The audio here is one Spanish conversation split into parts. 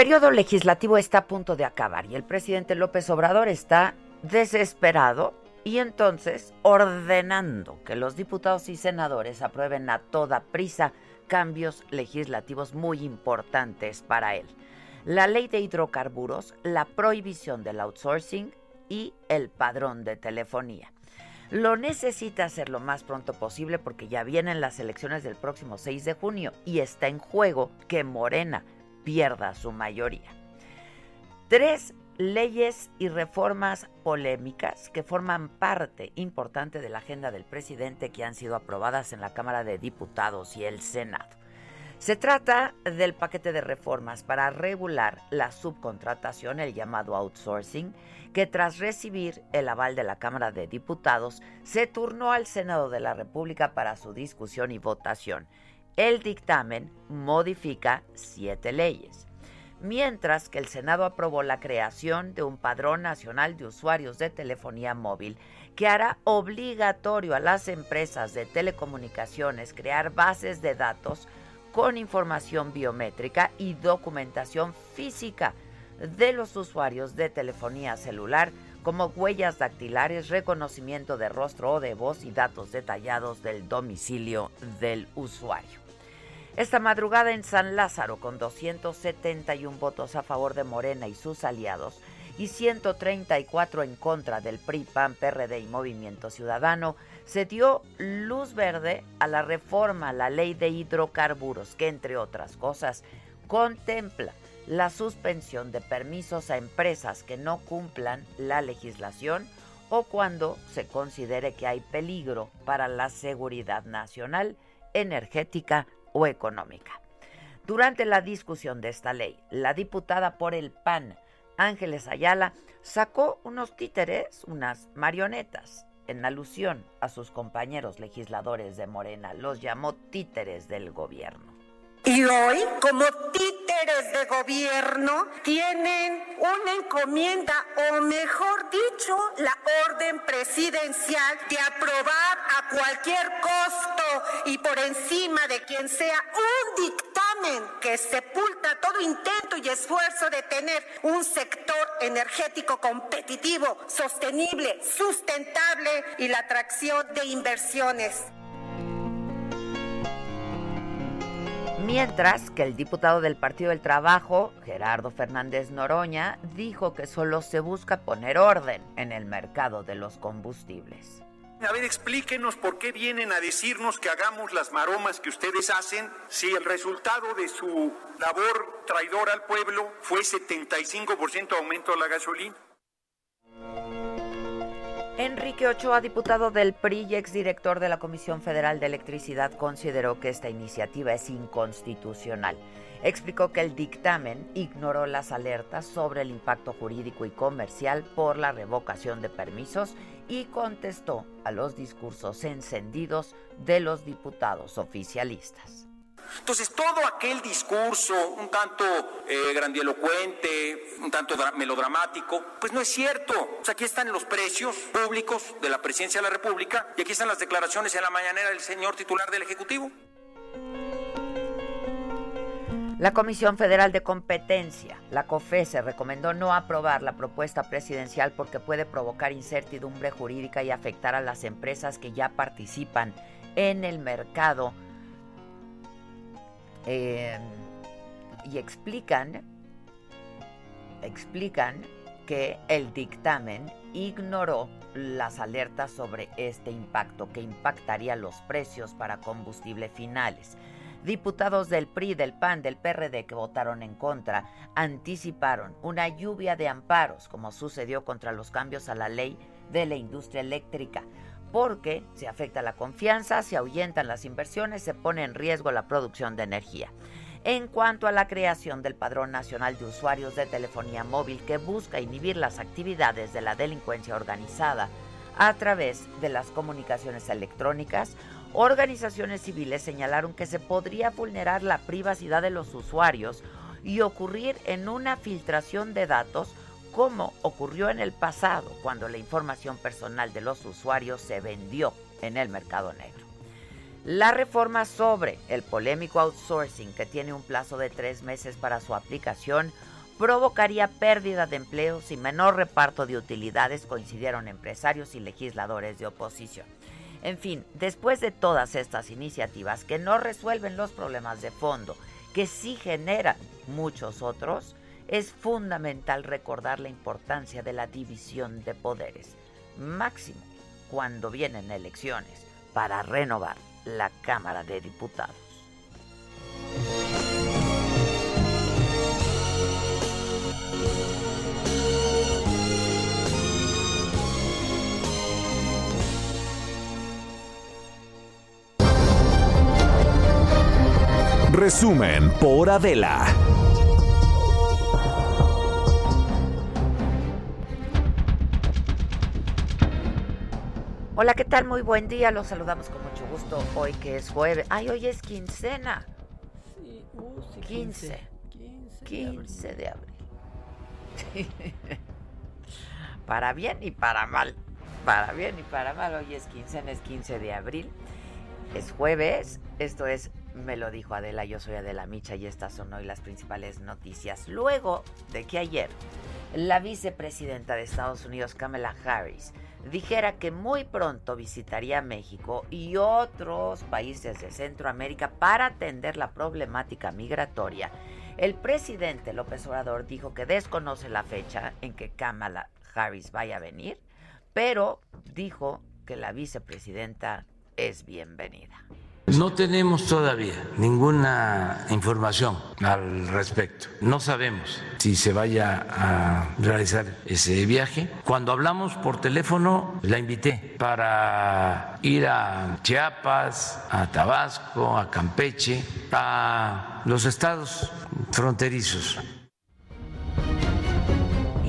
Periodo legislativo está a punto de acabar y el presidente López Obrador está desesperado y entonces ordenando que los diputados y senadores aprueben a toda prisa cambios legislativos muy importantes para él. La ley de hidrocarburos, la prohibición del outsourcing y el padrón de telefonía. Lo necesita hacer lo más pronto posible porque ya vienen las elecciones del próximo 6 de junio y está en juego que Morena pierda su mayoría. Tres leyes y reformas polémicas que forman parte importante de la agenda del presidente que han sido aprobadas en la Cámara de Diputados y el Senado. Se trata del paquete de reformas para regular la subcontratación, el llamado outsourcing, que tras recibir el aval de la Cámara de Diputados se turnó al Senado de la República para su discusión y votación. El dictamen modifica siete leyes, mientras que el Senado aprobó la creación de un padrón nacional de usuarios de telefonía móvil que hará obligatorio a las empresas de telecomunicaciones crear bases de datos con información biométrica y documentación física de los usuarios de telefonía celular como huellas dactilares, reconocimiento de rostro o de voz y datos detallados del domicilio del usuario. Esta madrugada en San Lázaro, con 271 votos a favor de Morena y sus aliados y 134 en contra del PRI, PAN, PRD y Movimiento Ciudadano, se dio luz verde a la reforma a la ley de hidrocarburos, que entre otras cosas contempla la suspensión de permisos a empresas que no cumplan la legislación o cuando se considere que hay peligro para la seguridad nacional, energética o económica. Durante la discusión de esta ley, la diputada por el PAN, Ángeles Ayala, sacó unos títeres, unas marionetas, en alusión a sus compañeros legisladores de Morena. Los llamó títeres del gobierno. Y hoy, como títeres de gobierno, tienen una encomienda, o mejor dicho, la orden presidencial de aprobar a cualquier costo y por encima de quien sea un dictamen que sepulta todo intento y esfuerzo de tener un sector energético competitivo, sostenible, sustentable y la atracción de inversiones. Mientras que el diputado del Partido del Trabajo, Gerardo Fernández Noroña, dijo que solo se busca poner orden en el mercado de los combustibles. A ver, explíquenos por qué vienen a decirnos que hagamos las maromas que ustedes hacen si el resultado de su labor traidora al pueblo fue 75% aumento de la gasolina. Enrique Ochoa, diputado del PRI y exdirector de la Comisión Federal de Electricidad, consideró que esta iniciativa es inconstitucional. Explicó que el dictamen ignoró las alertas sobre el impacto jurídico y comercial por la revocación de permisos y contestó a los discursos encendidos de los diputados oficialistas. Entonces, todo aquel discurso un tanto eh, grandilocuente, un tanto melodramático, pues no es cierto. Sea, aquí están los precios públicos de la presidencia de la República y aquí están las declaraciones en la mañanera del señor titular del Ejecutivo. La Comisión Federal de Competencia, la COFESE, recomendó no aprobar la propuesta presidencial porque puede provocar incertidumbre jurídica y afectar a las empresas que ya participan en el mercado. Em, y explican, explican que el dictamen ignoró las alertas sobre este impacto que impactaría los precios para combustible finales. Diputados del PRI, del PAN, del PRD que votaron en contra anticiparon una lluvia de amparos, como sucedió contra los cambios a la ley de la industria eléctrica, porque se afecta la confianza, se ahuyentan las inversiones, se pone en riesgo la producción de energía. En cuanto a la creación del Padrón Nacional de Usuarios de Telefonía Móvil que busca inhibir las actividades de la delincuencia organizada a través de las comunicaciones electrónicas, Organizaciones civiles señalaron que se podría vulnerar la privacidad de los usuarios y ocurrir en una filtración de datos como ocurrió en el pasado cuando la información personal de los usuarios se vendió en el mercado negro. La reforma sobre el polémico outsourcing, que tiene un plazo de tres meses para su aplicación, provocaría pérdida de empleos y menor reparto de utilidades, coincidieron empresarios y legisladores de oposición. En fin, después de todas estas iniciativas que no resuelven los problemas de fondo, que sí generan muchos otros, es fundamental recordar la importancia de la división de poderes, máximo cuando vienen elecciones para renovar la Cámara de Diputados. Resumen por Adela. Hola, ¿qué tal? Muy buen día. Los saludamos con mucho gusto hoy que es jueves. Ay, hoy es quincena. Sí, uh, 15. 15. 15 de abril. para bien y para mal. Para bien y para mal. Hoy es quincena, es 15 de abril. Es jueves. Esto es me lo dijo Adela, yo soy Adela Micha y estas son hoy las principales noticias. Luego de que ayer la vicepresidenta de Estados Unidos, Kamala Harris, dijera que muy pronto visitaría México y otros países de Centroamérica para atender la problemática migratoria, el presidente López Obrador dijo que desconoce la fecha en que Kamala Harris vaya a venir, pero dijo que la vicepresidenta es bienvenida. No tenemos todavía ninguna información al respecto. No sabemos si se vaya a realizar ese viaje. Cuando hablamos por teléfono, la invité para ir a Chiapas, a Tabasco, a Campeche, a los estados fronterizos.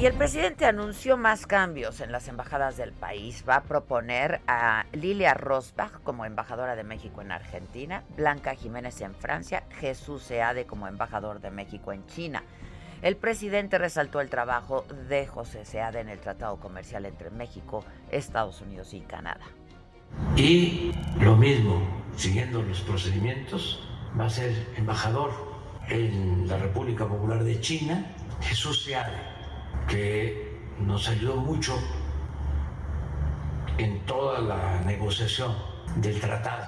Y el presidente anunció más cambios en las embajadas del país. Va a proponer a Lilia Rosbach como embajadora de México en Argentina, Blanca Jiménez en Francia, Jesús Seade como embajador de México en China. El presidente resaltó el trabajo de José Seade en el Tratado Comercial entre México, Estados Unidos y Canadá. Y lo mismo, siguiendo los procedimientos, va a ser embajador en la República Popular de China, Jesús Seade que nos ayudó mucho en toda la negociación del Tratado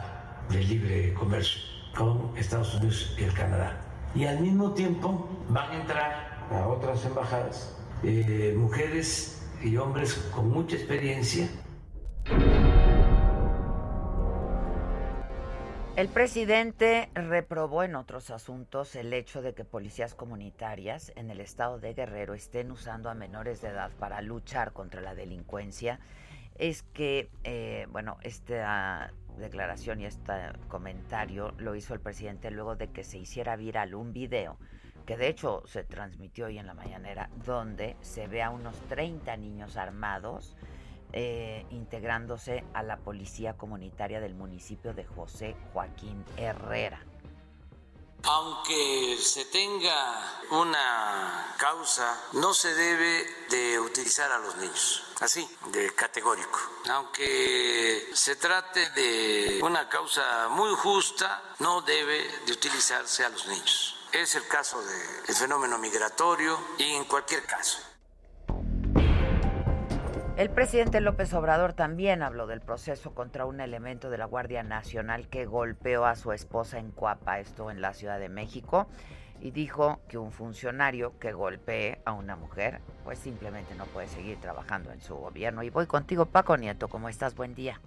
de Libre Comercio con Estados Unidos y el Canadá. Y al mismo tiempo van a entrar a otras embajadas eh, mujeres y hombres con mucha experiencia El presidente reprobó en otros asuntos el hecho de que policías comunitarias en el estado de Guerrero estén usando a menores de edad para luchar contra la delincuencia. Es que, eh, bueno, esta declaración y este comentario lo hizo el presidente luego de que se hiciera viral un video que de hecho se transmitió hoy en la mañanera, donde se ve a unos 30 niños armados eh, integrándose a la policía comunitaria del municipio de José Joaquín Herrera. Aunque se tenga una causa, no se debe de utilizar a los niños, así, de categórico. Aunque se trate de una causa muy justa, no debe de utilizarse a los niños. Es el caso del fenómeno migratorio y en cualquier caso. El presidente López Obrador también habló del proceso contra un elemento de la Guardia Nacional que golpeó a su esposa en Cuapa, esto en la Ciudad de México, y dijo que un funcionario que golpee a una mujer, pues simplemente no puede seguir trabajando en su gobierno. Y voy contigo, Paco Nieto, ¿cómo estás? Buen día.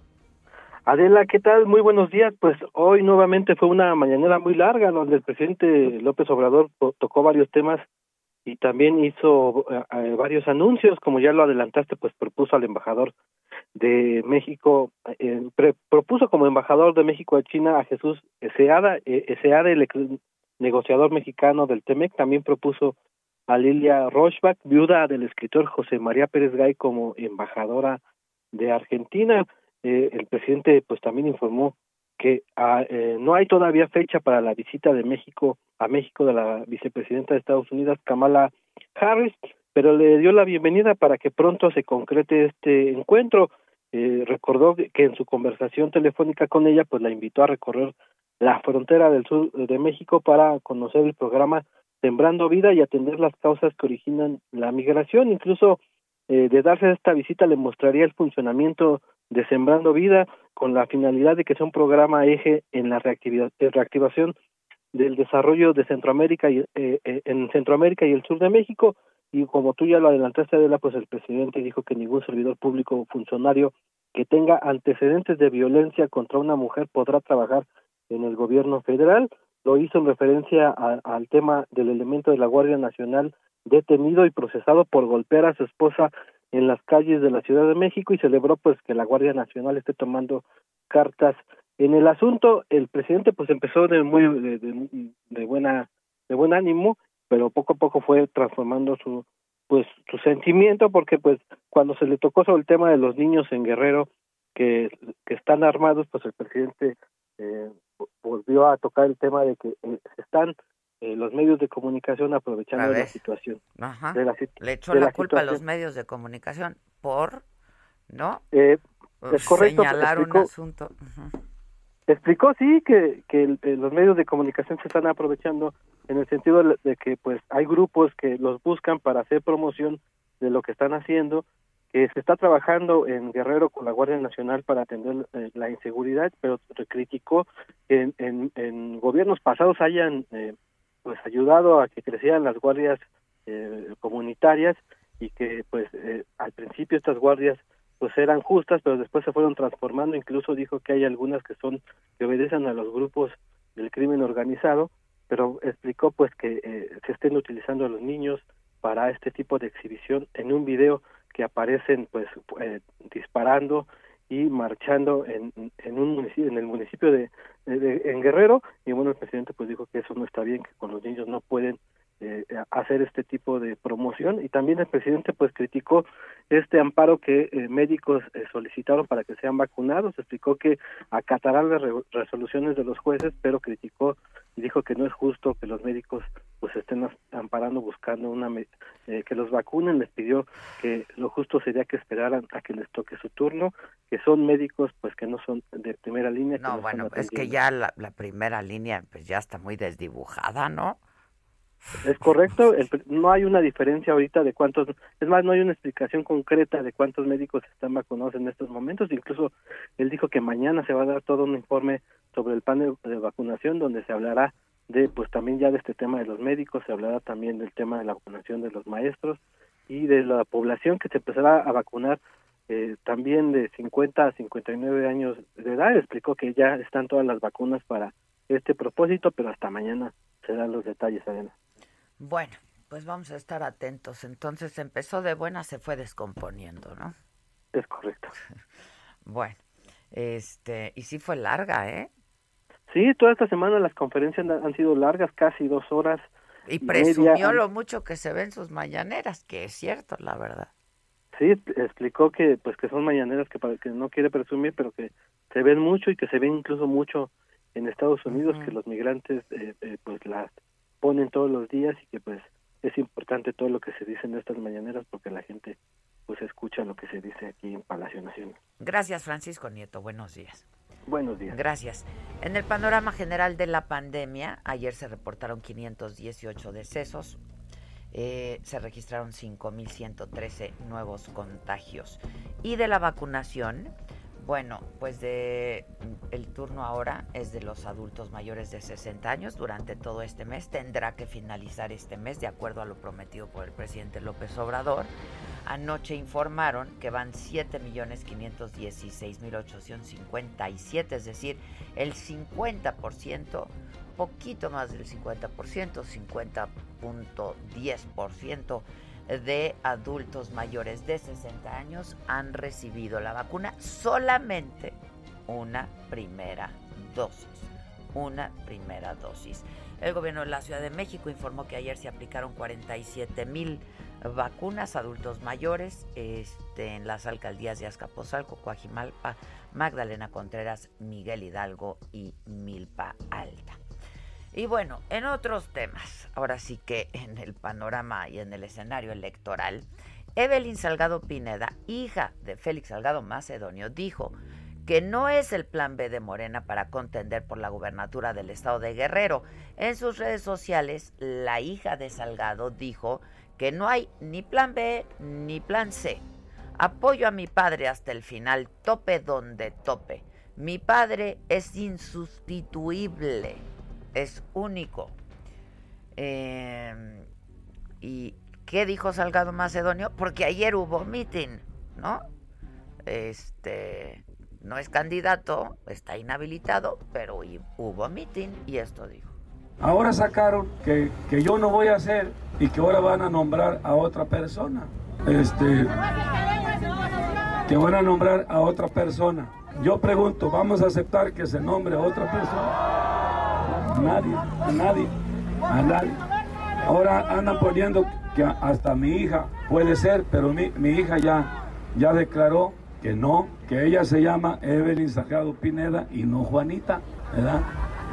Adela, ¿qué tal? Muy buenos días. Pues hoy nuevamente fue una mañanera muy larga donde el presidente López Obrador tocó varios temas y también hizo eh, eh, varios anuncios, como ya lo adelantaste, pues propuso al embajador de México, eh, propuso como embajador de México a China a Jesús Eseada, Eseada, el negociador mexicano del TEMEC, también propuso a Lilia Rochbach, viuda del escritor José María Pérez Gay, como embajadora de Argentina. el presidente pues también informó que ah, eh, no hay todavía fecha para la visita de México a México de la vicepresidenta de Estados Unidos, Kamala Harris, pero le dio la bienvenida para que pronto se concrete este encuentro. Eh, recordó que en su conversación telefónica con ella, pues la invitó a recorrer la frontera del sur de México para conocer el programa Sembrando Vida y atender las causas que originan la migración. Incluso eh, de darse esta visita le mostraría el funcionamiento de Sembrando Vida con la finalidad de que sea un programa eje en la reactivación del desarrollo de Centroamérica y eh, eh, en Centroamérica y el sur de México. Y como tú ya lo adelantaste Adela pues el presidente dijo que ningún servidor público o funcionario que tenga antecedentes de violencia contra una mujer podrá trabajar en el gobierno federal. Lo hizo en referencia al tema del elemento de la Guardia Nacional detenido y procesado por golpear a su esposa en las calles de la Ciudad de México y celebró pues que la Guardia Nacional esté tomando cartas en el asunto. El presidente pues empezó de muy de, buena de buen ánimo, pero poco a poco fue transformando su pues su sentimiento porque pues cuando se le tocó sobre el tema de los niños en Guerrero que, que están armados pues el presidente eh, volvió a tocar el tema de que eh, están eh, los medios de comunicación aprovechando la situación. Ajá. Le echó la, culpa a los medios de comunicación por, ¿no? Eh, es correcto. Señalar un asunto. Explicó, sí, que, que eh, los medios de comunicación se están aprovechando en el sentido de que pues hay grupos que los buscan para hacer promoción de lo que están haciendo, que se está trabajando en Guerrero con la Guardia Nacional para atender eh, la inseguridad, pero criticó que en, en, gobiernos pasados hayan eh, pues ayudado a que crecieran las guardias eh, comunitarias y que pues eh, al principio estas guardias pues eran justas pero después se fueron transformando. Incluso dijo que hay algunas que son que obedecen a los grupos del crimen organizado pero explicó pues que eh, se estén utilizando a los niños para este tipo de exhibición. En un video que aparecen pues disparando y marchando en, en un municipio, en el municipio de, en Guerrero. Y bueno el presidente pues dijo que eso no está bien que con los niños no pueden eh, hacer este tipo de promoción. Y también el presidente pues criticó este amparo que eh, médicos eh, solicitaron para que sean vacunados. Explicó que acatarán las resoluciones de los jueces pero criticó y dijo que no es justo que los médicos pues estén amparando buscando una que los vacunen. Les pidió que lo justo sería que esperaran a que les toque su turno que son médicos pues que no son de primera línea no bueno es que ya la, la primera línea pues ya está muy desdibujada no es correcto, no hay una diferencia ahorita de cuántos, es más, no hay una explicación concreta de cuántos médicos están vacunados en estos momentos, incluso él dijo que mañana se va a dar todo un informe sobre el panel de vacunación donde se hablará de, pues también ya de este tema de los médicos, se hablará también del tema de la vacunación de los maestros y de la población que se empezará a vacunar eh, también de 50 a 59 años de edad, explicó que ya están todas las vacunas para este propósito, pero hasta mañana se los detalles, Adela. Bueno, pues vamos a estar atentos. Entonces empezó de buena, se fue descomponiendo, ¿no? Es correcto. bueno, este, y sí fue larga, ¿eh? Sí, toda esta semana las conferencias han sido largas, casi dos horas. Y presumió lo mucho que se ven sus mañaneras, que es cierto, la verdad. Sí, explicó que pues que son mañaneras que, que no quiere presumir, pero que se ven mucho y que se ven incluso mucho en Estados Unidos que los migrantes eh, eh, pues las ponen todos los días y que pues es importante todo lo que se dice en estas mañaneras porque la gente pues escucha lo que se dice aquí en Palacio Nacional. Gracias Francisco Nieto, buenos días. Buenos días. Gracias. En el panorama general de la pandemia, ayer se reportaron 518 decesos, eh, se registraron 5.113 nuevos contagios. Y de la vacunación, bueno, pues de el turno ahora es de los adultos mayores de 60 años durante todo este mes. Tendrá que finalizar este mes de acuerdo a lo prometido por el presidente López Obrador. Anoche informaron que van 7.516.857, es decir, el 50%, poquito más del 50%, 50.10% de adultos mayores de 60 años han recibido la vacuna solamente una primera dosis. Una primera dosis. El gobierno de la Ciudad de México informó que ayer se aplicaron 47 mil vacunas a adultos mayores este, en las alcaldías de Azcapotzalco, Coajimalpa, Magdalena Contreras, Miguel Hidalgo y Milpa Alta. Y bueno, en otros temas, ahora sí que en el panorama y en el escenario electoral, Evelyn Salgado Pineda, hija de Félix Salgado Macedonio, dijo que no es el plan B de Morena para contender por la gubernatura del estado de Guerrero. En sus redes sociales, la hija de Salgado dijo que no hay ni plan B ni plan C. Apoyo a mi padre hasta el final, tope donde tope. Mi padre es insustituible es único. Em, ¿Y qué dijo Salgado Macedonio? Porque ayer hubo meeting, ¿no? Este no es candidato, está inhabilitado, pero hubo meeting y esto dijo. Ahora sacaron que, que yo no voy a hacer y que ahora van a nombrar a otra persona. Este que van a nombrar a otra persona. Yo pregunto, ¿vamos a aceptar que se nombre a otra persona? Nadie, a nadie, a nadie. Ahora andan poniendo que hasta mi hija puede ser, pero mi, mi hija ya, ya declaró que no, que ella se llama Evelyn Salgado Pineda y no Juanita, ¿verdad?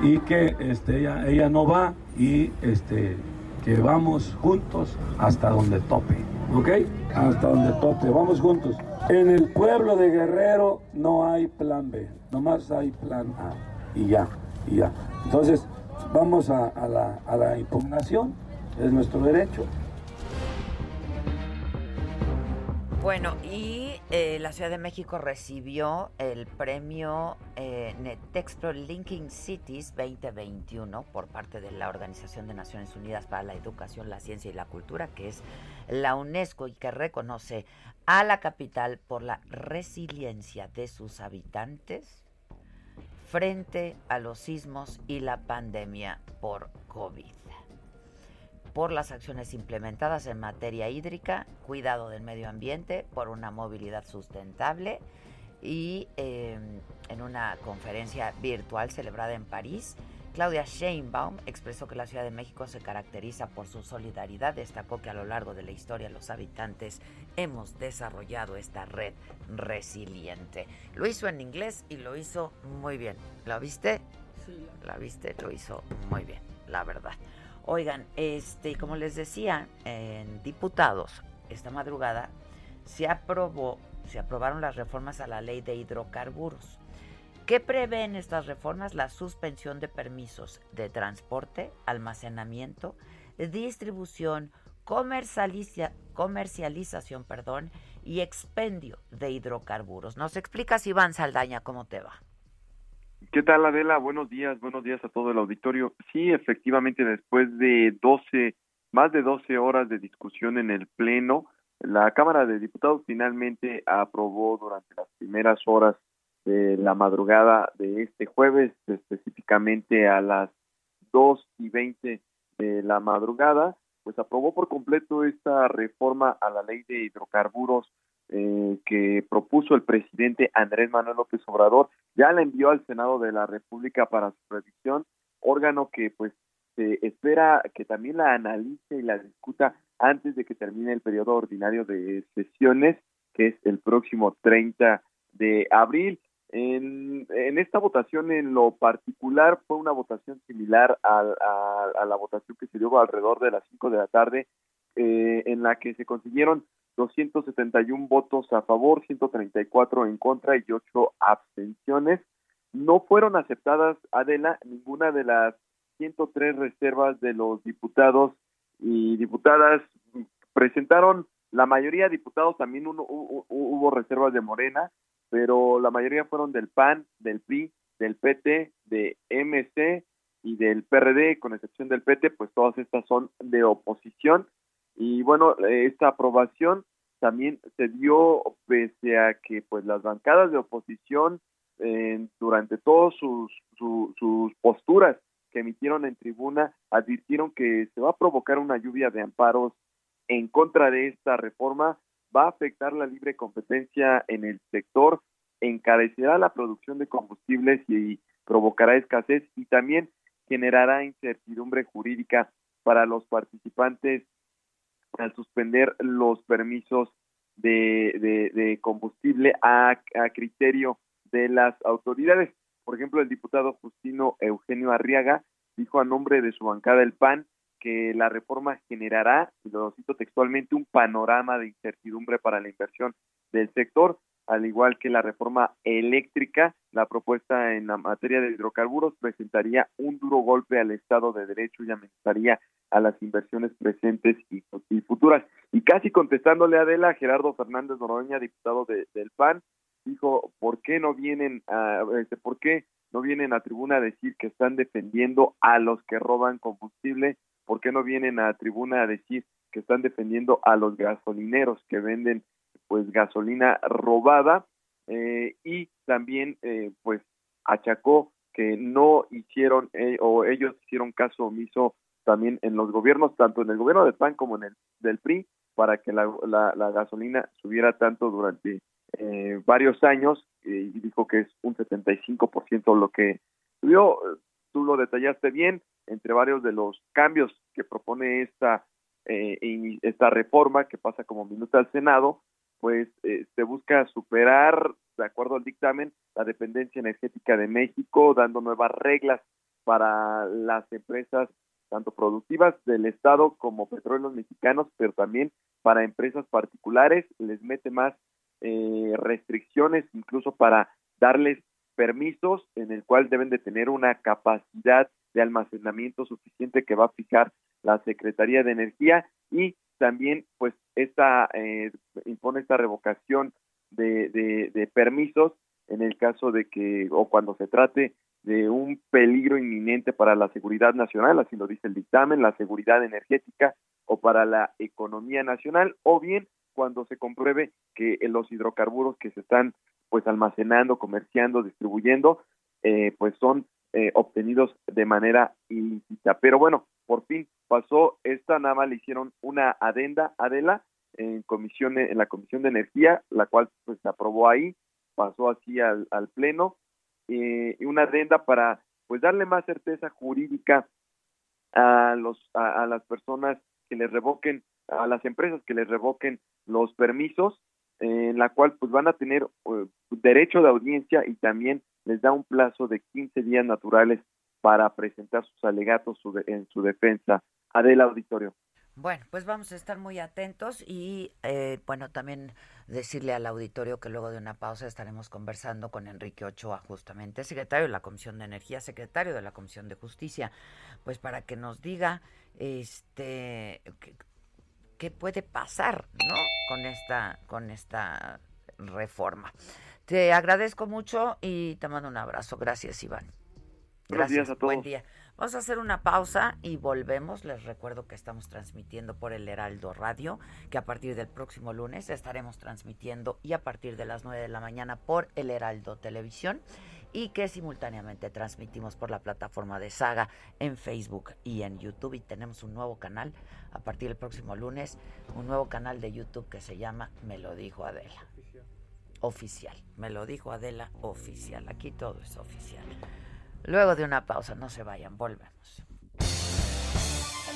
Y que este, ella, ella no va y este, que vamos juntos hasta donde tope, ¿ok? Hasta donde tope, vamos juntos. En el pueblo de Guerrero no hay plan B, nomás hay plan A y ya, y ya. Entonces, vamos a, la, impugnación, es nuestro derecho. Bueno, y eh, la Ciudad de México recibió el premio eh, Netextro Linking Cities 2021 por parte de la Organización de Naciones Unidas para la Educación, la Ciencia y la Cultura, que es la UNESCO y que reconoce a la capital por la resiliencia de sus habitantes frente a los sismos y la pandemia por COVID. Por las acciones implementadas en materia hídrica, cuidado del medio ambiente, por una movilidad sustentable y em, en una conferencia virtual celebrada en París, Claudia Sheinbaum expresó que la Ciudad de México se caracteriza por su solidaridad. Destacó que a lo largo de la historia los habitantes hemos desarrollado esta red resiliente. Lo hizo en inglés y lo hizo muy bien. ¿La viste? Sí. La viste, lo hizo muy bien, la verdad. Oigan, este, como les decía, en diputados esta madrugada se aprobó, se aprobaron las reformas a la ley de hidrocarburos. ¿Qué prevén estas reformas? La suspensión de permisos de transporte, almacenamiento, distribución, comercialización perdón, y expendio de hidrocarburos. ¿Nos explicas, Iván Saldaña, cómo te va? ¿Qué tal, Adela? Buenos días, buenos días a todo el auditorio. Sí, efectivamente, después de 12, más de 12 horas de discusión en el Pleno, la Cámara de Diputados finalmente aprobó durante las primeras horas de la madrugada de este jueves, específicamente a las dos y veinte de la madrugada, pues aprobó por completo esta reforma a la ley de hidrocarburos eh, que propuso el presidente Andrés Manuel López Obrador, ya la envió al Senado de la República para su revisión, órgano que pues se espera que también la analice y la discuta antes de que termine el periodo ordinario de sesiones, que es el próximo 30 de abril. En, esta votación en lo particular fue una votación similar a, a, a la votación que se dio alrededor de las 5 de la tarde, eh, en la que se consiguieron 271 votos a favor, 134 en contra y 8 abstenciones. No fueron aceptadas, Adela, ninguna de las 103 reservas de los diputados y diputadas. Presentaron la mayoría de diputados, también uno, hubo, hubo reservas de Morena, pero la mayoría fueron del PAN, del PRI, del PT, de MC y del PRD, con excepción del PT, pues todas estas son de oposición. Y bueno, esta aprobación también se dio pese a que pues las bancadas de oposición eh, durante todas sus, su, sus posturas que emitieron en tribuna advirtieron que se va a provocar una lluvia de amparos en contra de esta reforma, va a afectar la libre competencia en el sector, encarecerá la producción de combustibles y provocará escasez y también generará incertidumbre jurídica para los participantes al suspender los permisos de, de, de combustible a, a criterio de las autoridades. Por ejemplo, el diputado Justino Eugenio Arriaga dijo a nombre de su bancada el PAN que la reforma generará, y lo cito textualmente, un panorama de incertidumbre para la inversión del sector, al igual que la reforma eléctrica, la propuesta en la materia de hidrocarburos presentaría un duro golpe al Estado de Derecho y amenazaría a las inversiones presentes y, futuras. Y casi contestándole a Adela, Gerardo Fernández Noroña, diputado de, del PAN, dijo, ¿por qué no vienen a, este, por qué no vienen a tribuna a decir que están defendiendo a los que roban combustible? ¿Por qué no vienen a tribuna a decir que están defendiendo a los gasolineros que venden pues gasolina robada? Eh, y también eh, pues achacó que no hicieron eh, o ellos hicieron caso omiso también en los gobiernos, tanto en el gobierno del PAN como en el del PRI, para que la, la, la gasolina subiera tanto durante eh, varios años eh, y dijo que es un 75% lo que subió. Tú lo detallaste bien, entre varios de los cambios que propone esta, eh, esta reforma que pasa como minuto al Senado, pues eh, se busca superar, de acuerdo al dictamen, la dependencia energética de México, dando nuevas reglas para las empresas tanto productivas del Estado como petróleos mexicanos, pero también para empresas particulares, les mete más eh, restricciones incluso para darles permisos en el cual deben de tener una capacidad de almacenamiento suficiente que va a fijar la Secretaría de Energía y también pues esta eh, impone esta revocación de, de, de permisos en el caso de que o cuando se trate de un peligro inminente para la seguridad nacional, así lo dice el dictamen, la seguridad energética o para la economía nacional, o bien cuando se compruebe que los hidrocarburos que se están pues almacenando, comerciando, distribuyendo, eh, pues son eh, obtenidos de manera ilícita. Pero bueno, por fin pasó esta, nada le hicieron una adenda, Adela, en comisión, en la Comisión de Energía, la cual pues se aprobó ahí, pasó así al, Pleno, eh, una adenda para pues darle más certeza jurídica a los a, a las personas que les revoquen a las empresas que les revoquen los permisos, en la cual pues van a tener uh, derecho de audiencia y también les da un plazo de 15 días naturales para presentar sus alegatos en su defensa. Adela Auditorio. Bueno, pues vamos a estar muy atentos y, eh, bueno, también decirle al auditorio que luego de una pausa estaremos conversando con Enrique Ochoa, justamente secretario de la Comisión de Energía, secretario de la Comisión de Justicia, pues para que nos diga, este, qué puede pasar, ¿no? Con esta, con esta reforma. Te agradezco mucho y te mando un abrazo. Gracias, Iván. Gracias a todos. Buen día. Vamos a hacer una pausa y volvemos. Les recuerdo que estamos transmitiendo por el Heraldo Radio, que a partir del próximo lunes estaremos transmitiendo y a partir de las 9 de la mañana por el Heraldo Televisión y que simultáneamente transmitimos por la plataforma de Saga en Facebook y en YouTube. Y tenemos un nuevo canal a partir del próximo lunes, un nuevo canal de YouTube que se llama Me lo dijo Adela. Oficial. Me lo dijo Adela oficial. Aquí todo es oficial. Luego de una pausa, no se vayan, volvemos.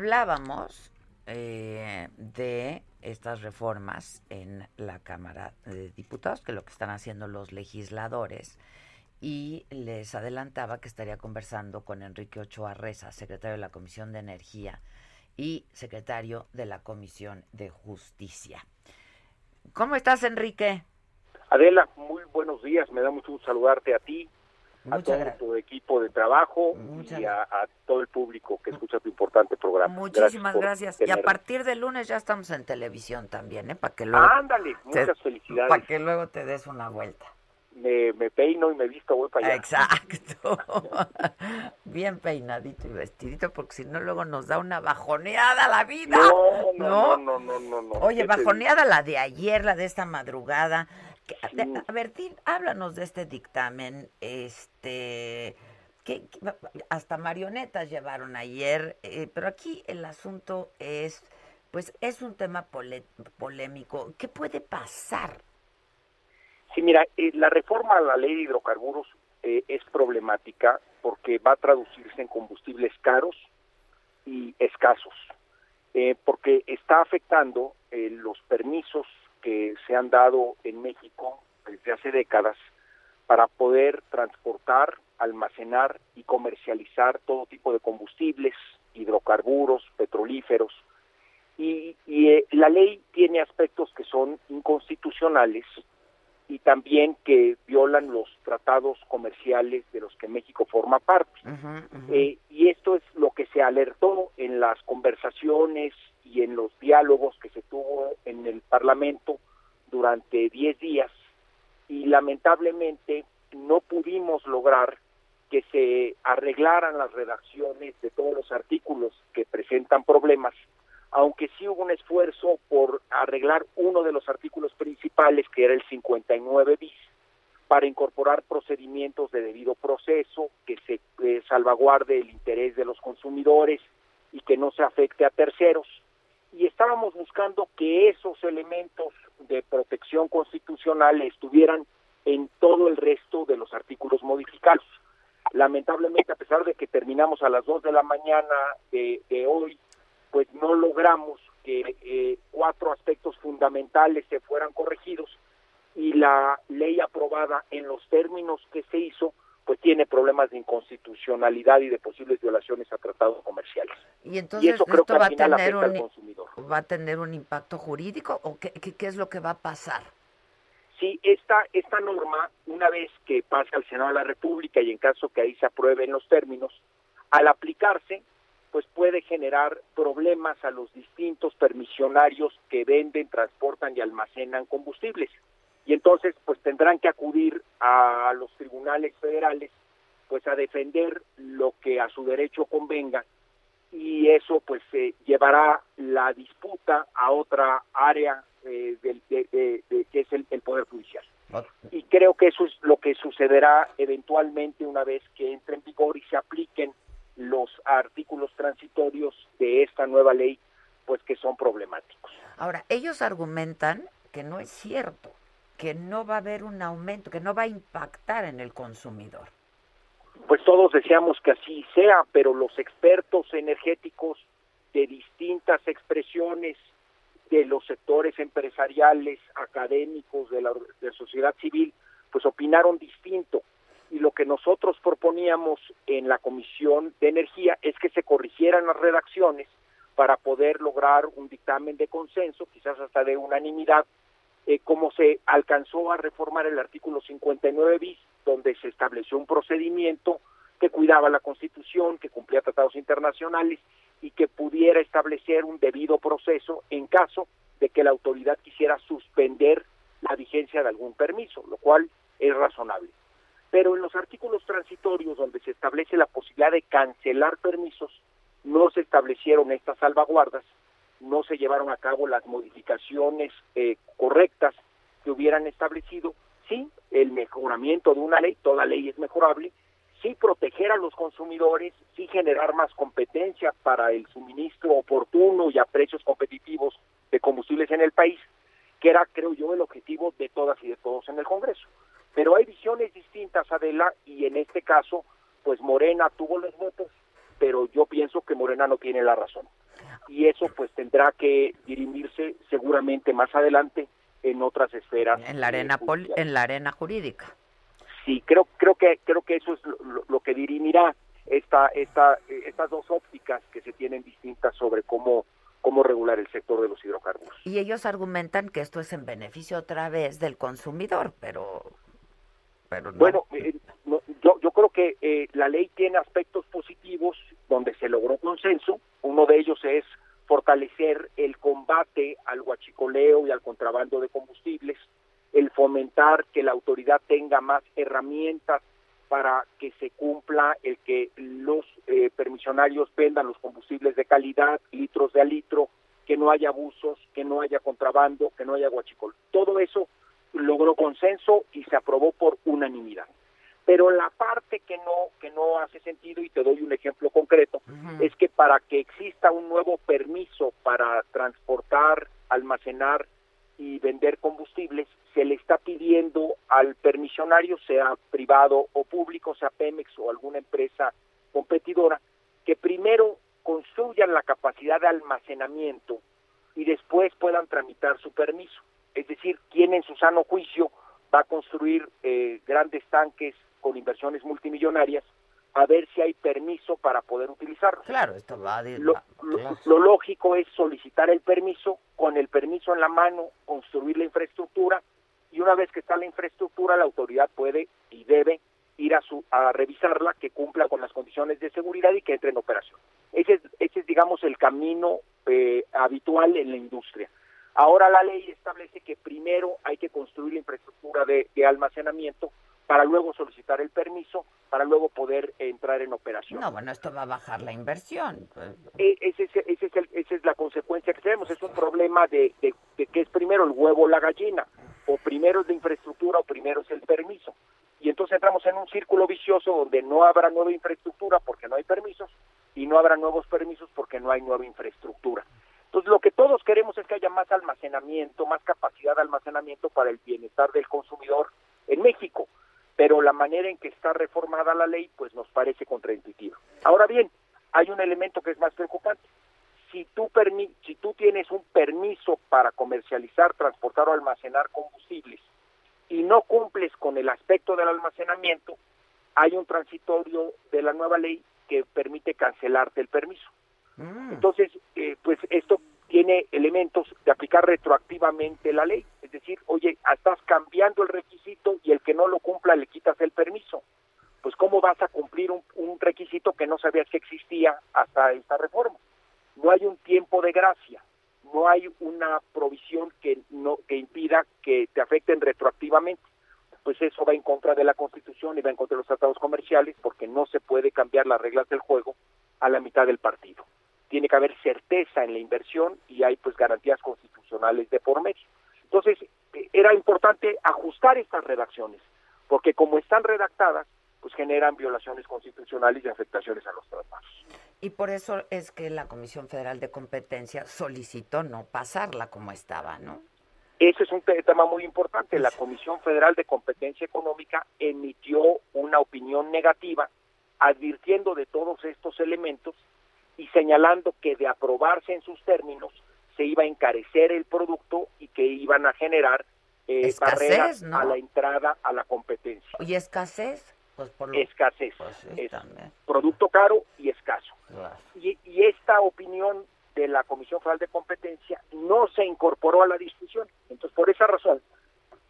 Hablábamos eh, de estas reformas en la Cámara de Diputados, que es lo que están haciendo los legisladores, y les adelantaba que estaría conversando con Enrique Ochoa Reza, secretario de la Comisión de Energía y secretario de la Comisión de Justicia. ¿Cómo estás, Enrique? Adela, muy buenos días. Me da mucho gusto saludarte a ti, a Muchas todo gracias. tu equipo de trabajo Muchas y a, a todo el público que escucha tu importante programa. Muchísimas por gracias. Y a partir del lunes ya estamos en televisión también, ¿eh? Para que luego Ándale, muchas felicidades. Para que luego te des una vuelta. Me, me peino y me visto, voy para allá. Exacto. Bien peinadito y vestidito, porque si no luego nos da una bajoneada la vida. No, no, no, no, no, no, no. Oye, ¿Qué te bajoneada la de ayer, la de esta madrugada. A- ver, Tim, háblanos de este dictamen. Este, que, hasta marionetas llevaron ayer, eh, pero aquí el asunto es, pues, es un tema pole- polémico. ¿Qué puede pasar? Sí, mira, eh, la reforma a la ley de hidrocarburos eh, es problemática porque va a traducirse en combustibles caros y escasos, eh, porque está afectando eh, los permisos que se han dado en México desde hace décadas para poder transportar, almacenar y comercializar todo tipo de combustibles, hidrocarburos, petrolíferos. Y, y, eh, la ley tiene aspectos que son inconstitucionales y también que violan los tratados comerciales de los que México forma parte. Eh, y esto es lo que se alertó en las conversaciones y en los diálogos que se tuvo en el Parlamento durante 10 días y lamentablemente no pudimos lograr que se arreglaran las redacciones de todos los artículos que presentan problemas, aunque sí hubo un esfuerzo por arreglar uno de los artículos principales, que era el 59 bis, para incorporar procedimientos de debido proceso, que se eh, salvaguarde el interés de los consumidores y que no se afecte a terceros. Y estábamos buscando que esos elementos de protección constitucional estuvieran en todo el resto de los artículos modificados. Lamentablemente, a pesar de que terminamos a las 2 de la mañana de, de hoy, pues no logramos que eh, cuatro aspectos fundamentales se fueran corregidos y la ley aprobada en los términos que se hizo pues tiene problemas de inconstitucionalidad y de posibles violaciones a tratados comerciales. Y entonces eso creo esto que va a tener al un consumidor. va a tener un impacto jurídico o qué, qué, qué es lo que va a pasar? Sí, esta, esta norma, una vez que pase al Senado de la República y en caso que ahí se aprueben los términos, al aplicarse, pues puede generar problemas a los distintos permisionarios que venden, transportan y almacenan combustibles. Y entonces, pues tendrán que acudir a los tribunales federales, pues a defender lo que a su derecho convenga y eso pues eh, llevará la disputa a otra área eh, del- de, de- de- que es el, el poder judicial y creo que eso es lo que sucederá eventualmente una vez que entre en vigor y se apliquen los artículos transitorios de esta nueva ley pues que son problemáticos Ahora, ellos argumentan que no es cierto, que no va a haber un aumento, que no va a impactar en el consumidor. pues todos deseamos que así sea, pero los expertos energéticos de distintas expresiones de los sectores empresariales, académicos, de la de sociedad civil, pues opinaron distinto. Y lo que nosotros proponíamos en la Comisión de Energía es que se corrigieran las redacciones para poder lograr un dictamen de consenso, quizás hasta de unanimidad, eh, como se alcanzó a reformar el artículo 59 bis, donde se estableció un procedimiento que cuidaba la Constitución, que cumplía tratados internacionales y que pudiera establecer un debido proceso en caso de que la autoridad quisiera suspender la vigencia de algún permiso, lo cual es razonable. Pero en los artículos transitorios donde se establece la posibilidad de cancelar permisos, no se establecieron estas salvaguardas, no se llevaron a cabo las modificaciones eh, correctas que hubieran establecido, sí, el mejoramiento de una ley, toda ley es mejorable, sí proteger a los consumidores, sí generar más competencia para el suministro oportuno y a precios competitivos de combustibles en el país, que era, creo yo, el objetivo de todas y de todos en el Congreso. Pero hay visiones distintas, Adela, y en este caso, pues Morena tuvo los votos, pero yo pienso que Morena no tiene la razón. Y eso pues tendrá que dirimirse seguramente más adelante en otras esferas. En la arena, pol en la arena jurídica. Sí, creo, creo, que, creo que eso es lo, lo que dirimirá esta, esta, estas dos ópticas que se tienen distintas sobre cómo cómo regular el sector de los hidrocarburos. Y ellos argumentan que esto es en beneficio otra vez del consumidor, pero, Bueno, eh, no, yo, yo creo que eh, la ley tiene aspectos positivos donde se logró consenso. Uno de ellos es fortalecer el combate al huachicoleo y al contrabando de combustibles, el fomentar que la autoridad tenga más herramientas para que se cumpla el que los eh, permisionarios vendan los combustibles de calidad, litros de a litro, que no haya abusos, que no haya contrabando, que no haya guachicol. Todo eso logró consenso y se aprobó por unanimidad. Pero la parte que no que no hace sentido y te doy un ejemplo concreto es que para que exista un nuevo permiso para transportar, almacenar y vender combustibles, se le está pidiendo al permisionario, sea privado o público, sea Pemex o alguna empresa competidora, que primero construyan la capacidad de almacenamiento y después puedan tramitar su permiso. Es decir, quien en su sano juicio va a construir eh, grandes tanques con inversiones multimillonarias a ver si hay permiso para poder utilizarlos. Claro, esto va a... Lo, lo, lo, lógico es solicitar el permiso, con el permiso en la mano, construir la infraestructura y una vez que está la infraestructura, la autoridad puede y debe ir a, su, a revisarla, que cumpla con las condiciones de seguridad y que entre en operación. Ese es, ese es digamos, el camino eh, habitual en la industria. Ahora la ley establece que primero hay que construir la infraestructura de, de almacenamiento para luego solicitar el permiso, para luego poder entrar en operación. No, bueno, esto va a bajar la inversión. E, ese, ese, ese es el, esa es la consecuencia que tenemos. Es un problema de, de, de que es primero el huevo o la gallina. O primero es la infraestructura o primero es el permiso. Y entonces entramos en un círculo vicioso donde no habrá nueva infraestructura porque no hay permisos y no habrá nuevos permisos porque no hay nueva infraestructura. Entonces, lo que todos queremos es que haya más almacenamiento, más capacidad de almacenamiento para el bienestar del consumidor en México pero la manera en que está reformada la ley pues nos parece contraintuitiva. Ahora bien, hay un elemento que es más preocupante. Si tú, permi si tú tienes un permiso para comercializar, transportar o almacenar combustibles y no cumples con el aspecto del almacenamiento, hay un transitorio de la nueva ley que permite cancelarte el permiso. Mm. Entonces, eh, pues esto tiene elementos de aplicar retroactivamente la ley. Es decir, oye, estás cambiando el requisito y el que no lo cumpla le quitas el permiso. Pues ¿cómo vas a cumplir un, un requisito que no sabías que existía hasta esta reforma? No hay un tiempo de gracia, no hay una provisión que, no, que impida que te afecten retroactivamente. Pues eso va en contra de la Constitución y va en contra de los tratados comerciales porque no se puede cambiar las reglas del juego a la mitad del partido tiene que haber certeza en la inversión y hay pues garantías constitucionales de por medio. Entonces, era importante ajustar estas redacciones, porque como están redactadas, pues generan violaciones constitucionales y afectaciones a los tratados. Y por eso es que la Comisión Federal de Competencia solicitó no pasarla como estaba, ¿no? Ese es un tema muy importante. La Comisión Federal de Competencia Económica emitió una opinión negativa advirtiendo de todos estos elementos y señalando que de aprobarse en sus términos se iba a encarecer el producto y que iban a generar eh, escasez, barreras ¿no? a la entrada a la competencia. ¿Y escasez? Pues por lo... Escasez. Pues sí, es producto caro y escaso. Claro. Y, y, esta opinión de la Comisión Federal de Competencia no se incorporó a la discusión. Entonces, por esa razón,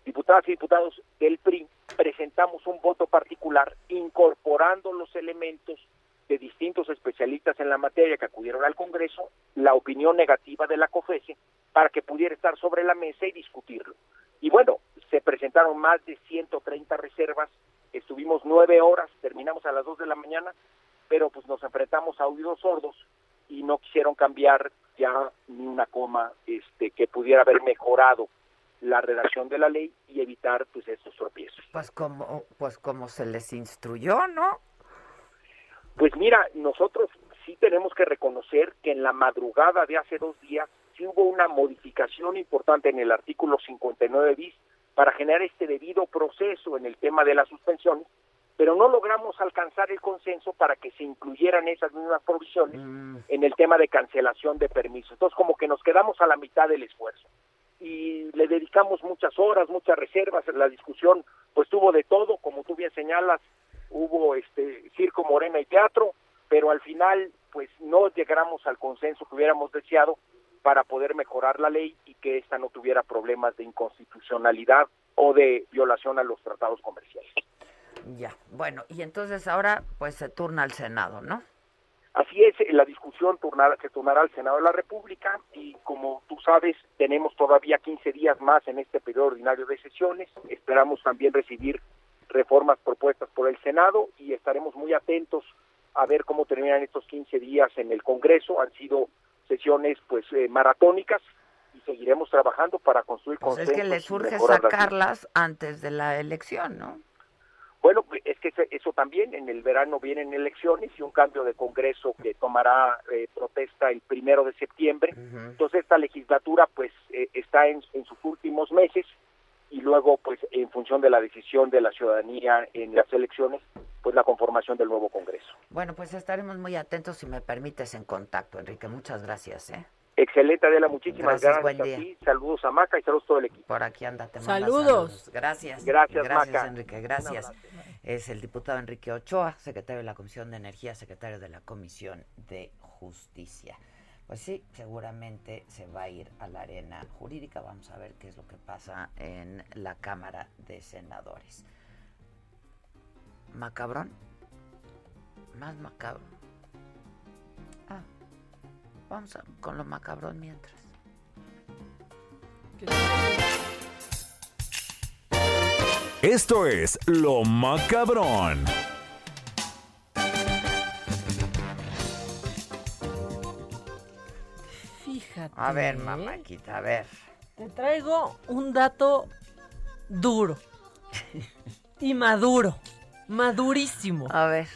diputadas y diputados del PRI presentamos un voto particular incorporando los elementos de distintos especialistas en la materia que acudieron al Congreso, la opinión negativa de la COFESE, para que pudiera estar sobre la mesa y discutirlo. Y bueno, se presentaron más de 130 reservas, estuvimos nueve horas, terminamos a las dos de la mañana, pero pues nos enfrentamos a oídos sordos y no quisieron cambiar ya ni una coma este que pudiera haber mejorado la redacción de la ley y evitar pues estos tropiezos. Pues como pues como se les instruyó, ¿no? Pues mira, nosotros sí tenemos que reconocer que en la madrugada de hace dos días sí hubo una modificación importante en el artículo 59 bis para generar este debido proceso en el tema de las suspensiones, pero no logramos alcanzar el consenso para que se incluyeran esas mismas provisiones en el tema de cancelación de permisos. Entonces como que nos quedamos a la mitad del esfuerzo y le dedicamos muchas horas, muchas reservas, la discusión pues tuvo de todo, como tú bien señalas, hubo este circo, morena y teatro, pero al final pues no llegamos al consenso que hubiéramos deseado para poder mejorar la ley y que ésta no tuviera problemas de inconstitucionalidad o de violación a los tratados comerciales. Ya, bueno, y entonces ahora pues se turna al Senado, ¿no? Así es, la discusión turnará, se turnará al Senado de la República y como tú sabes, tenemos todavía 15 días más en este periodo ordinario de sesiones. Esperamos también recibir reformas propuestas por el Senado y estaremos muy atentos a ver cómo terminan estos 15 días en el Congreso. Han sido sesiones pues eh, maratónicas y seguiremos trabajando para construir Pues es que consensos les urge sacarlas antes de la elección, ¿no? Bueno, es que eso también, en el verano vienen elecciones y un cambio de Congreso que tomará eh, protesta el primero de septiembre. Entonces esta legislatura pues eh, está en, en sus últimos meses y luego pues en función de la decisión de la ciudadanía en las elecciones, pues la conformación del nuevo Congreso. Bueno, pues estaremos muy atentos si me permites en contacto, Enrique. Muchas gracias, ¿eh? Excelente Adela, muchísimas Gracias, gracias, buen a día. ti, saludos a Maca y saludos a todo el equipo. Por aquí anda, te manda Saludos. Gracias. Gracias, Gracias, Maca. Enrique, gracias. Es el diputado Enrique Ochoa, secretario de la Comisión de Energía, secretario de la Comisión de Justicia. Pues sí, seguramente se va a ir a la arena jurídica. Vamos a ver qué es lo que pasa en la Cámara de Senadores. ¿Macabrón? Más macabro. Ah, vamos con lo macabrón mientras. Esto es Lo Macabrón. Fíjate. A ver, mamáquita, a ver. Te traigo un dato duro y maduro, madurísimo. A ver.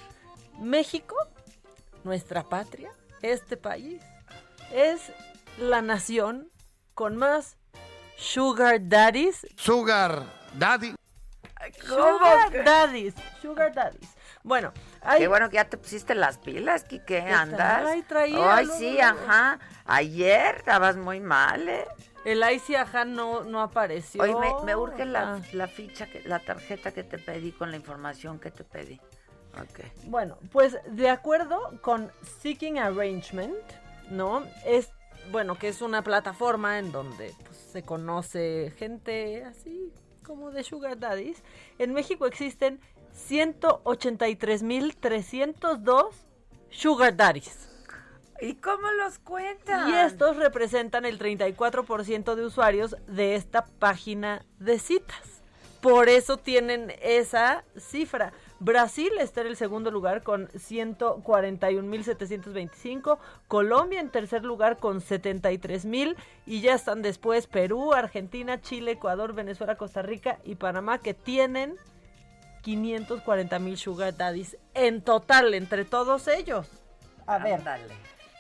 México, nuestra patria, este país, es la nación con más sugar daddies. Sugar daddy. Sugar daddies. Sugar daddies. Bueno. Qué bueno que ya te pusiste las pilas, Quique, ¿Qué andas. trae? Traía Ay, sí, ajá. Ayer estabas muy mal, ¿eh? El IC ajá no, no apareció. Hoy me, me urge la, Ah. la ficha, que, la tarjeta que te pedí con la información que te pedí. Ok. Bueno, pues de acuerdo con Seeking Arrangement, ¿no? Es, bueno, que es una plataforma en donde pues, se conoce gente así como de Sugar Daddies. En México existen 183.302 Sugar Daddies. ¿Y cómo los cuentan? Y estos representan el 34% de usuarios de esta página de citas. Por eso tienen esa cifra. Brasil está en el segundo lugar con 141.725, Colombia en tercer lugar con 73.000 y ya están después Perú, Argentina, Chile, Ecuador, Venezuela, Costa Rica y Panamá que tienen 540.000 sugar daddies en total entre todos ellos. A ver, Ándale.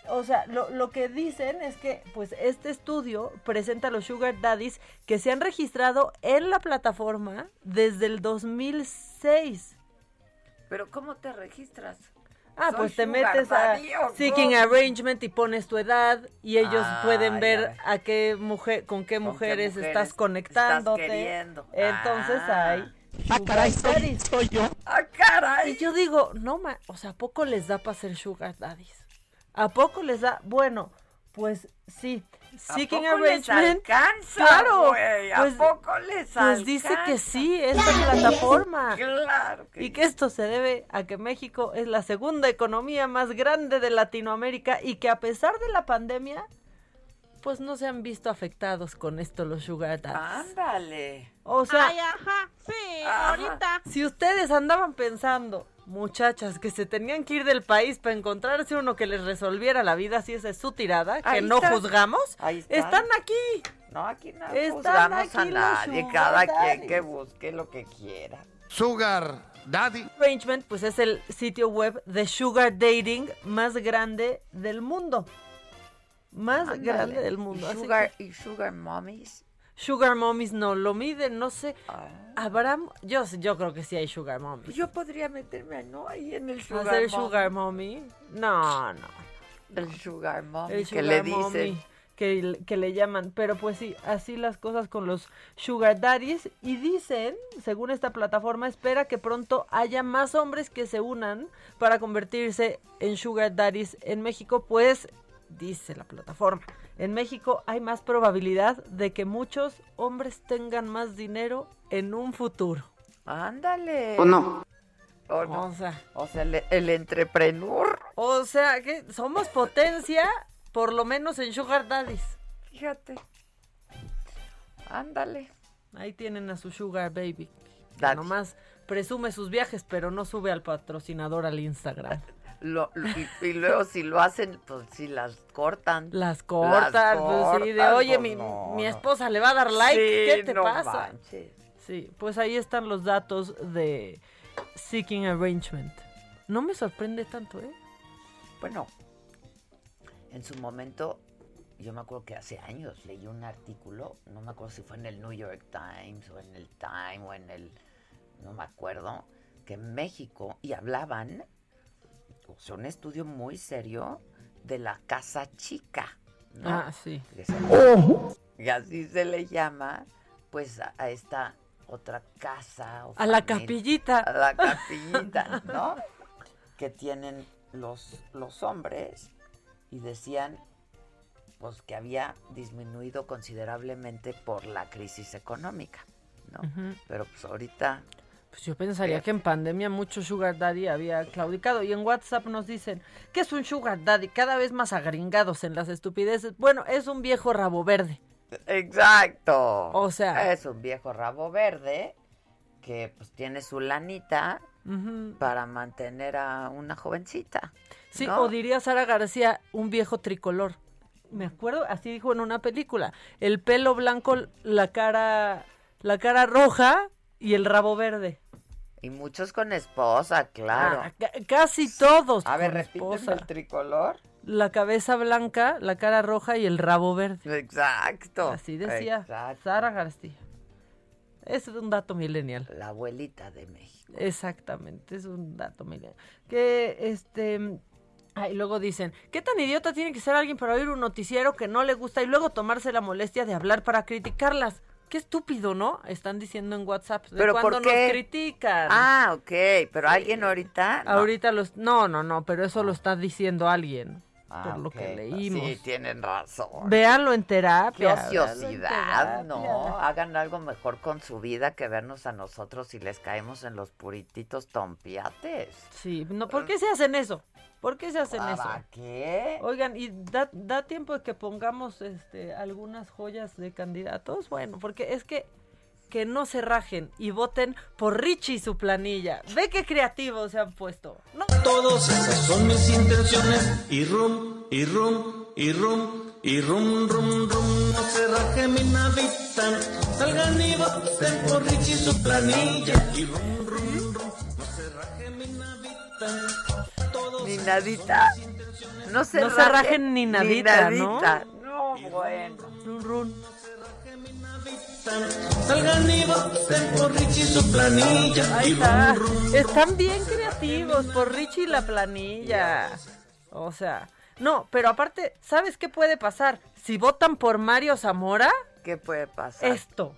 o sea, lo, lo que dicen es que, pues, este estudio presenta a los Sugar Daddies que se han registrado en la plataforma desde el 2006. Pero ¿cómo te registras? Ah, ¿Soy pues te metes a daddy Seeking? Arrangement y pones tu edad y ellos Ah, pueden ver a qué mujer, con qué ¿Con qué mujeres, estás queriendo? Entonces Ah. hay Sugar Daddies. soy yo. ¡Ah, caray! Y yo digo, no, ma, o sea, ¿a poco les da para ser sugar daddies? ¿A poco les da? Bueno, Pues sí, ¿A Seeking poco les Arrangement. alcanza, claro, güey? ¿A pues, poco les pues dice que sí, esta plataforma. Claro que Y que esto se debe a que México es la segunda economía más grande de Latinoamérica y que a pesar de la pandemia, pues no se han visto afectados con esto los sugar daddies. Ándale. O sea, Ay, ajá, sí, Ajá. ahorita. si ustedes andaban pensando, muchachas, que se tenían que ir del país para encontrarse uno que les resolviera la vida, si esa es su tirada, que Ahí no juzgamos, Ahí están. están aquí. No, aquí no Están juzgamos a aquí nadie. Cada quien que busque lo que quiera. Sugar Daddy. Arrangement, pues es el sitio web de sugar dating más grande del mundo. Más grande del mundo. ¿Y sugar, que- y sugar mommies? Sugar mommies no lo miden, no sé. Ah. Habrá, yo, yo creo que sí hay sugar Pues mommies. yo podría meterme, ¿no? Ahí en el sugar ¿Hacer mommy. sugar mommy? No, no. El sugar mommy. El que le dicen. que, que le llaman. Pero pues sí, así las cosas con los sugar daddies. Y dicen, según esta plataforma, espera que pronto haya más hombres que se unan para convertirse en sugar daddies en México, pues dice la plataforma. En México hay más probabilidad de que muchos hombres tengan más dinero en un futuro. Ándale. ¿O no? O no. O sea, O sea, el, el entrepreneur. o sea que somos potencia, por lo menos en sugar daddies. Fíjate. Ándale. Ahí tienen a su Sugar Baby. Daddy. nomás presume sus viajes, pero no sube al patrocinador al Instagram. Lo, lo- y, y luego si lo hacen, pues si las cortan. Las cortan, pues sí, de oye, pues, mi, no, mi esposa le va a dar like, Sí, ¿qué te no pasa? manches. Sí, pues ahí están los datos de Seeking Arrangement. No me sorprende tanto, ¿eh? Bueno, en su momento, yo me acuerdo que hace años leí un artículo, no me acuerdo si fue en el New York Times o en el Time o en el, no me acuerdo, que en México, y hablaban, o sea, un estudio muy serio de la casa chica, ¿no? Ah, sí. Y así se le llama, pues, a, a esta otra casa. o A la capillita. A la capillita, ¿no? que tienen los, los hombres y decían pues que había disminuido considerablemente por la crisis económica, ¿no? Pero pues ahorita Pues yo pensaría que en pandemia mucho Sugar Daddy había claudicado. Y en WhatsApp nos dicen, ¿qué es un Sugar Daddy? Cada vez más agringados en las estupideces. Bueno, es un viejo rabo verde. Exacto. O sea. es un viejo rabo verde que pues tiene su lanita para mantener a una jovencita. Sí, ¿no? o diría Sara García, un viejo tricolor. Me acuerdo, así dijo en una película. El pelo blanco, la cara, la cara roja y el rabo verde. Y muchos con esposa, claro. Ah, ca- casi todos. a ver, esposa. el tricolor. La cabeza blanca, la cara roja y el rabo verde. Exacto. Así decía Exacto. Sara García. Es un dato millennial. La abuelita de México. Exactamente, es un dato millennial. Que este. Ah, y luego dicen, ¿qué tan idiota tiene que ser alguien para oír un noticiero que no le gusta y luego tomarse la molestia de hablar para criticarlas? Qué estúpido, ¿no? Están diciendo en WhatsApp. De ¿Pero cuando por qué? nos critican. Ah, ok. Pero alguien ahorita. no. Ahorita los. No, no, no, pero eso lo está diciendo alguien. Ah, por lo que leímos. Sí, tienen razón. Véanlo en Qué terapia. en ociosidad, ¿no? Hagan algo mejor con su vida que vernos a nosotros y les caemos en los purititos tompiates. Sí, no, ¿por qué se hacen eso? ¿Por qué se hacen eso? ¿Para qué? Oigan, ¿y da, da tiempo de que pongamos este algunas joyas de candidatos? Bueno, porque es que que no se rajen y voten por Richie y su planilla. Ve qué creativos se han puesto. No. Todos esas son mis intenciones y rum, y rum, y rum, y rum, rum, rum, no se raje mi navita, salgan y voten por Richie y su planilla y rum, rum, rum, no se raje mi navita. Ni nadita. No se, No se rajen ni nadita, ¿no? nadita. No, bueno. Run, run. salgan y voten por Richie y su planilla Ahí está. Están bien creativos por Richie y la planilla. O sea, no, pero aparte, ¿sabes qué puede pasar? Si votan por Mario Zamora, ¿Qué puede pasar? esto.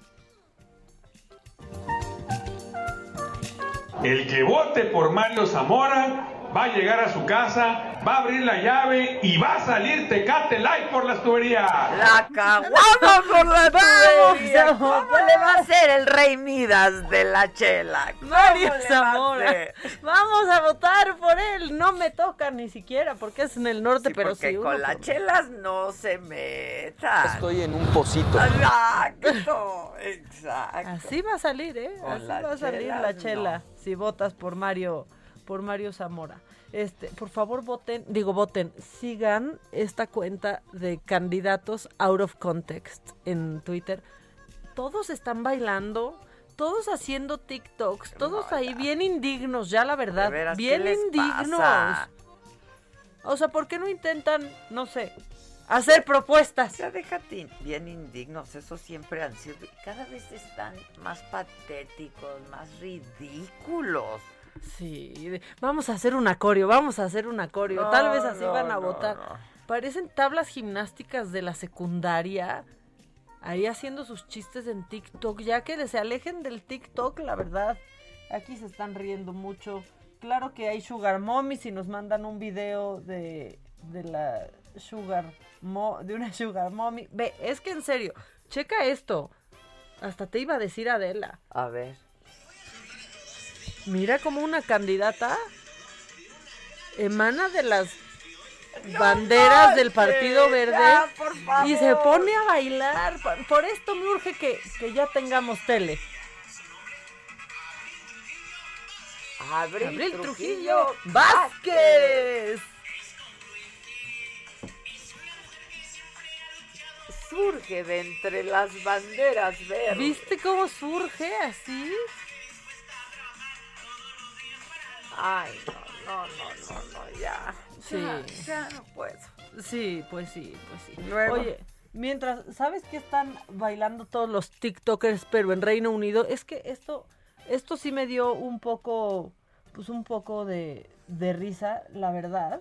El que vote por Mario Zamora va a llegar a su casa, va a abrir la llave y va a salir Tecate Light por las tuberías. La caguama por la tubería. ¿Cómo le va a hacer el rey Midas de la chela? ¿Cómo Mario Zamora. Vamos a votar por él. No me toca ni siquiera porque es en el norte, pero Porque sí. con uno las por- chelas no se meta. Estoy en un pocito. Exacto, exacto. Así va a salir, ¿eh? Con Así va a salir chelas, la chela si votas por Mario, por Mario Zamora. Este, por favor voten, digo voten, sigan esta cuenta de candidatos out of context en Twitter. Todos están bailando, todos haciendo TikToks, todos ahí bien indignos, ya la verdad, De veras, ¿qué bien indignos. pasa? O sea, ¿por qué no intentan, no sé, hacer propuestas? Ya déjate bien indignos, eso siempre han sido. Cada vez están más patéticos, más ridículos. Sí, vamos a hacer un acorio, vamos a hacer un acorio. No, Tal vez así no, van a no, votar. Parecen tablas gimnásticas de la secundaria. Ahí haciendo sus chistes en TikTok. Ya que se alejen del TikTok, la verdad. Aquí se están riendo mucho. Claro que hay Sugar Mommies y nos mandan un video de, de la Sugar Mo- de una Sugar Mommy. Ve, es que en serio, checa esto. Hasta te iba a decir Adela. A ver. Mira como una candidata emana de las banderas del Partido Verde ya, y se pone a bailar. Por- Por esto me urge que, que ya tengamos tele. Abril, Abril Trujillo, Trujillo Vázquez. Surge de entre las banderas verdes. ¿Viste cómo surge así? Ay, no, no, no, no, no, ya. Sí. Ya, ya no puedo. Sí, pues sí, pues sí. Luego. Oye, mientras, ¿sabes qué están bailando todos los TikTokers, pero en Reino Unido? Es que esto, esto sí me dio un poco, pues un poco de, de risa, la verdad.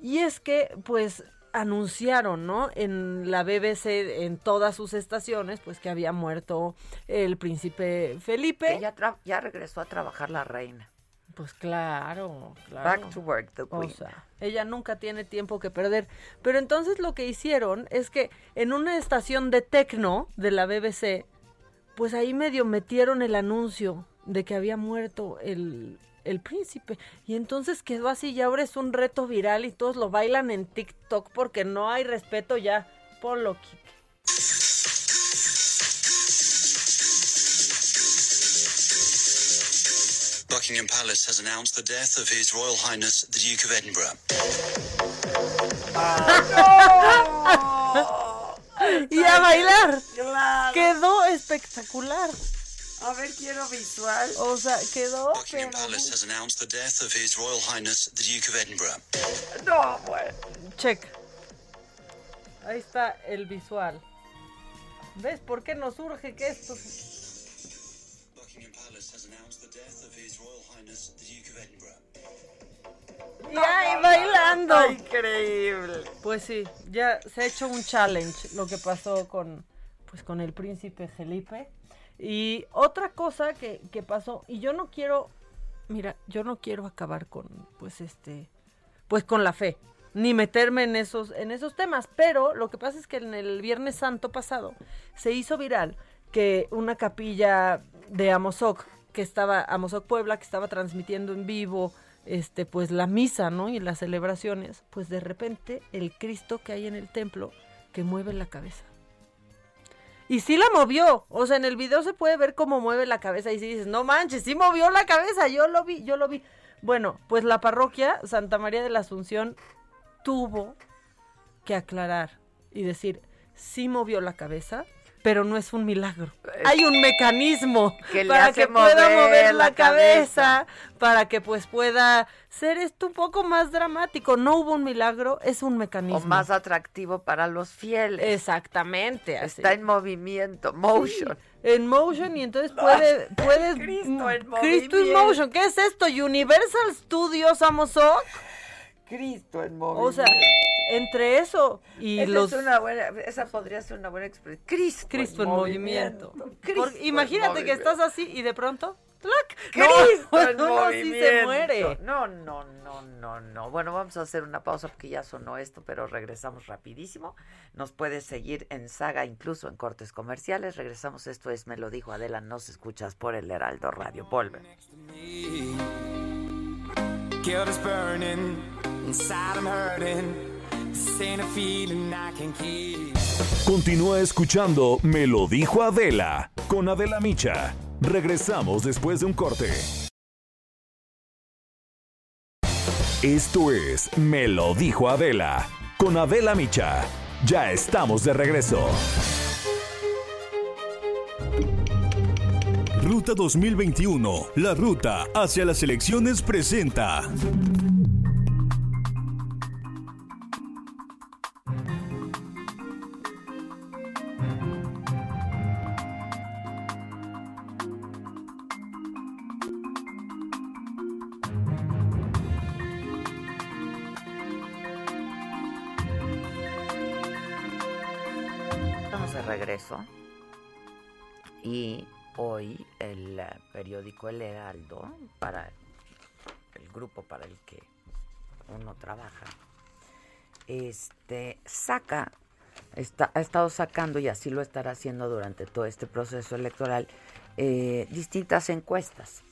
Y es que, pues, anunciaron, ¿no? En la BBC, en todas sus estaciones, pues que había muerto el príncipe Felipe. Que ya, ya regresó a trabajar la reina. Pues claro, claro. Back to work, the O queen. sea, ella nunca tiene tiempo que perder. Pero entonces lo que hicieron es que en una estación de tecno de la BBC, pues ahí medio metieron el anuncio de que había muerto el, el príncipe. Y entonces quedó así y ahora es un reto viral y todos lo bailan en TikTok porque no hay respeto ya. Ponlo, Kike. Buckingham Palace has announced the death of His Royal Highness the Duke of Edinburgh. y a bailar. Claro. Quedó espectacular. A ver, quiero visual. O sea, quedó. Buckingham Palace has announced the death of His Royal Highness the Duke of Edinburgh. No, bueno. Check. Ahí está el visual. ¿Ves por qué nos urge que esto... Y ahí bailando. Increíble. Pues sí, ya se ha hecho un challenge lo que pasó con, pues, con el príncipe Felipe. Y otra cosa que, que pasó, y yo no quiero, mira, yo no quiero acabar con, pues este, pues con la fe, ni meterme en esos, en esos temas, pero lo que pasa es que en el Viernes Santo pasado se hizo viral que una capilla de Amozoc, que estaba, Amozoc Puebla, que estaba transmitiendo en vivo, este, pues la misa, ¿no? Y las celebraciones, pues de repente el Cristo que hay en el templo que mueve la cabeza. Y sí la movió, o sea, en el video se puede ver cómo mueve la cabeza y si dices, no manches, sí movió la cabeza, yo lo vi, yo lo vi. Bueno, pues la parroquia Santa María de la Asunción tuvo que aclarar y decir, sí movió la cabeza, pero no es un milagro. Hay un mecanismo Que le para que pueda mover mover la, la cabeza, para que pues pueda ser esto un poco más dramático. No hubo un milagro, es un mecanismo. O más atractivo para los fieles. Exactamente. así. Está en movimiento, motion. En motion y entonces puede, puedes Cristo en Cristo in motion, ¿qué es esto? Universal Studios Amozoc. Cristo en O movimiento. sea, entre eso y Esa, los es una buena, esa podría ser una buena expresión. Cristo, Cristo en movimiento. Cristo Porque en imagínate que estás así y de pronto Cristo No, en uno sí se muere. No, no, no, no, no. Bueno, vamos a hacer una pausa porque ya sonó esto, pero regresamos rapidísimo. Nos puedes seguir en Saga, incluso en cortes comerciales. Regresamos, esto es Me lo dijo Adela, nos escuchas por el Heraldo Radio. Volve. Guilt is burning, inside I'm hurting. This ain't a feeling I can keep. Continúa escuchando Me lo dijo Adela con Adela Micha. Regresamos después de un corte. Esto es Me lo dijo Adela con Adela Micha. Ya estamos de regreso. Ruta 2021, la ruta hacia las elecciones presenta. Este saca, está, ha estado sacando y así lo estará haciendo durante todo este proceso electoral, eh, distintas encuestas.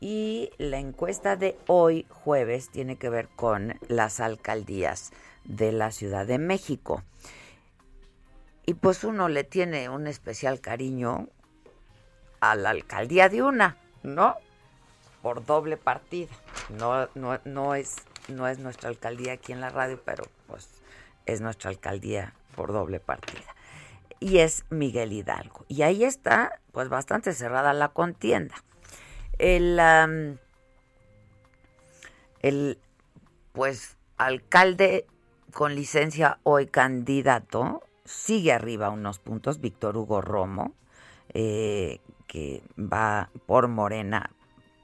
Y la encuesta de hoy, jueves, tiene que ver con las alcaldías de la Ciudad de México. Y pues uno le tiene un especial cariño a la alcaldía de una, ¿no? Por doble partida. No, no, no, es, no es nuestra alcaldía aquí en la radio, pero es nuestra alcaldía por doble partida. Y es Miguel Hidalgo. Y ahí está, pues bastante cerrada la contienda. El, el pues, alcalde con licencia hoy candidato sigue arriba unos puntos, Víctor Hugo Romo, eh, que va por Morena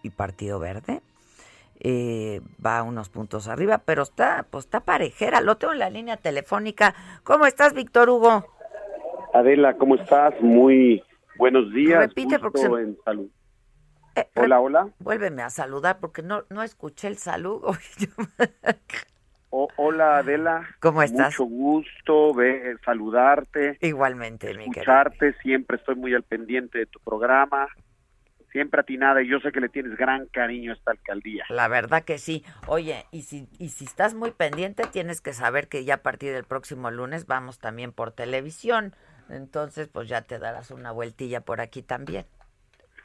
y Partido Verde. Eh, va unos puntos arriba, pero está, pues está parejera. Lo tengo en la línea telefónica. ¿Cómo estás, Víctor Hugo? Adela, ¿cómo estás? Muy buenos días. Repite, porque se- en salud. Eh, Hola, hola. Vuélveme a saludar porque no, no escuché el saludo. O- hola, Adela. ¿Cómo estás? Mucho gusto ve- saludarte. Igualmente, mi querido. Escucharte. Siempre estoy muy al pendiente de tu programa. Siempre atinada y yo sé que le tienes gran cariño a esta alcaldía. La verdad que sí. Oye, y si, y si estás muy pendiente, tienes que saber que ya a partir del próximo lunes vamos también por televisión. Entonces, pues ya te darás una vueltilla por aquí también.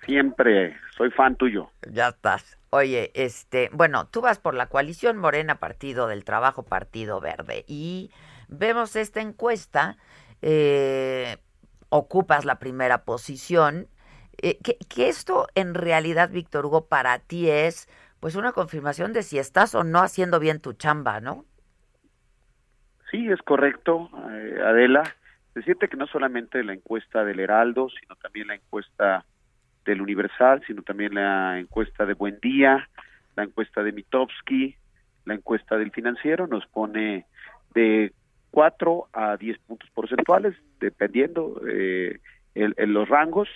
Siempre soy fan tuyo. Ya estás. Oye, este, bueno, tú vas por la coalición Morena Partido del Trabajo Partido Verde y vemos esta encuesta, eh, ocupas la primera posición, eh, que, esto en realidad, Víctor Hugo, para ti es pues una confirmación de si estás o no haciendo bien tu chamba, ¿no? Sí, es correcto, eh, Adela. Decirte que no solamente la encuesta del Heraldo, sino también la encuesta del Universal, sino también la encuesta de Buen Día, la encuesta de Mitowski, la encuesta del Financiero nos pone de 4 a 10 puntos porcentuales, dependiendo eh, el- en los rangos.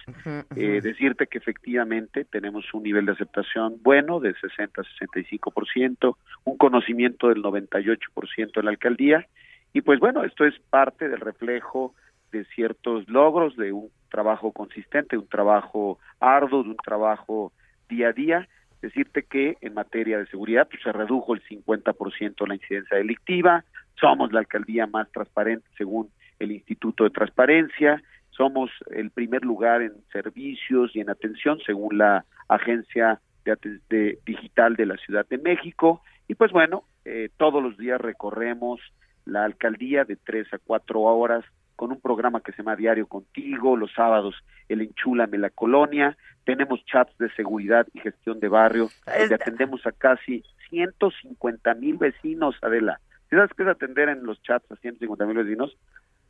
Eh, decirte que efectivamente tenemos un nivel de aceptación bueno de 60 a 65%, un conocimiento del 98% en la alcaldía y pues bueno, esto es parte del reflejo de ciertos logros, de un trabajo consistente, un trabajo arduo, de un trabajo día a día. Decirte que en materia de seguridad pues, se redujo el 50% la incidencia delictiva, somos la alcaldía más transparente según el Instituto de Transparencia, somos el primer lugar en servicios y en atención según la Agencia de, de Digital de la Ciudad de México y pues bueno, eh, todos los días recorremos la alcaldía de tres a cuatro horas con un programa que se llama Diario Contigo, los sábados el Enchúlame la Colonia, tenemos chats de seguridad y gestión de barrio, donde atendemos a casi 150 mil vecinos, Adela. ¿Sabes qué es atender en los chats a 150 mil vecinos?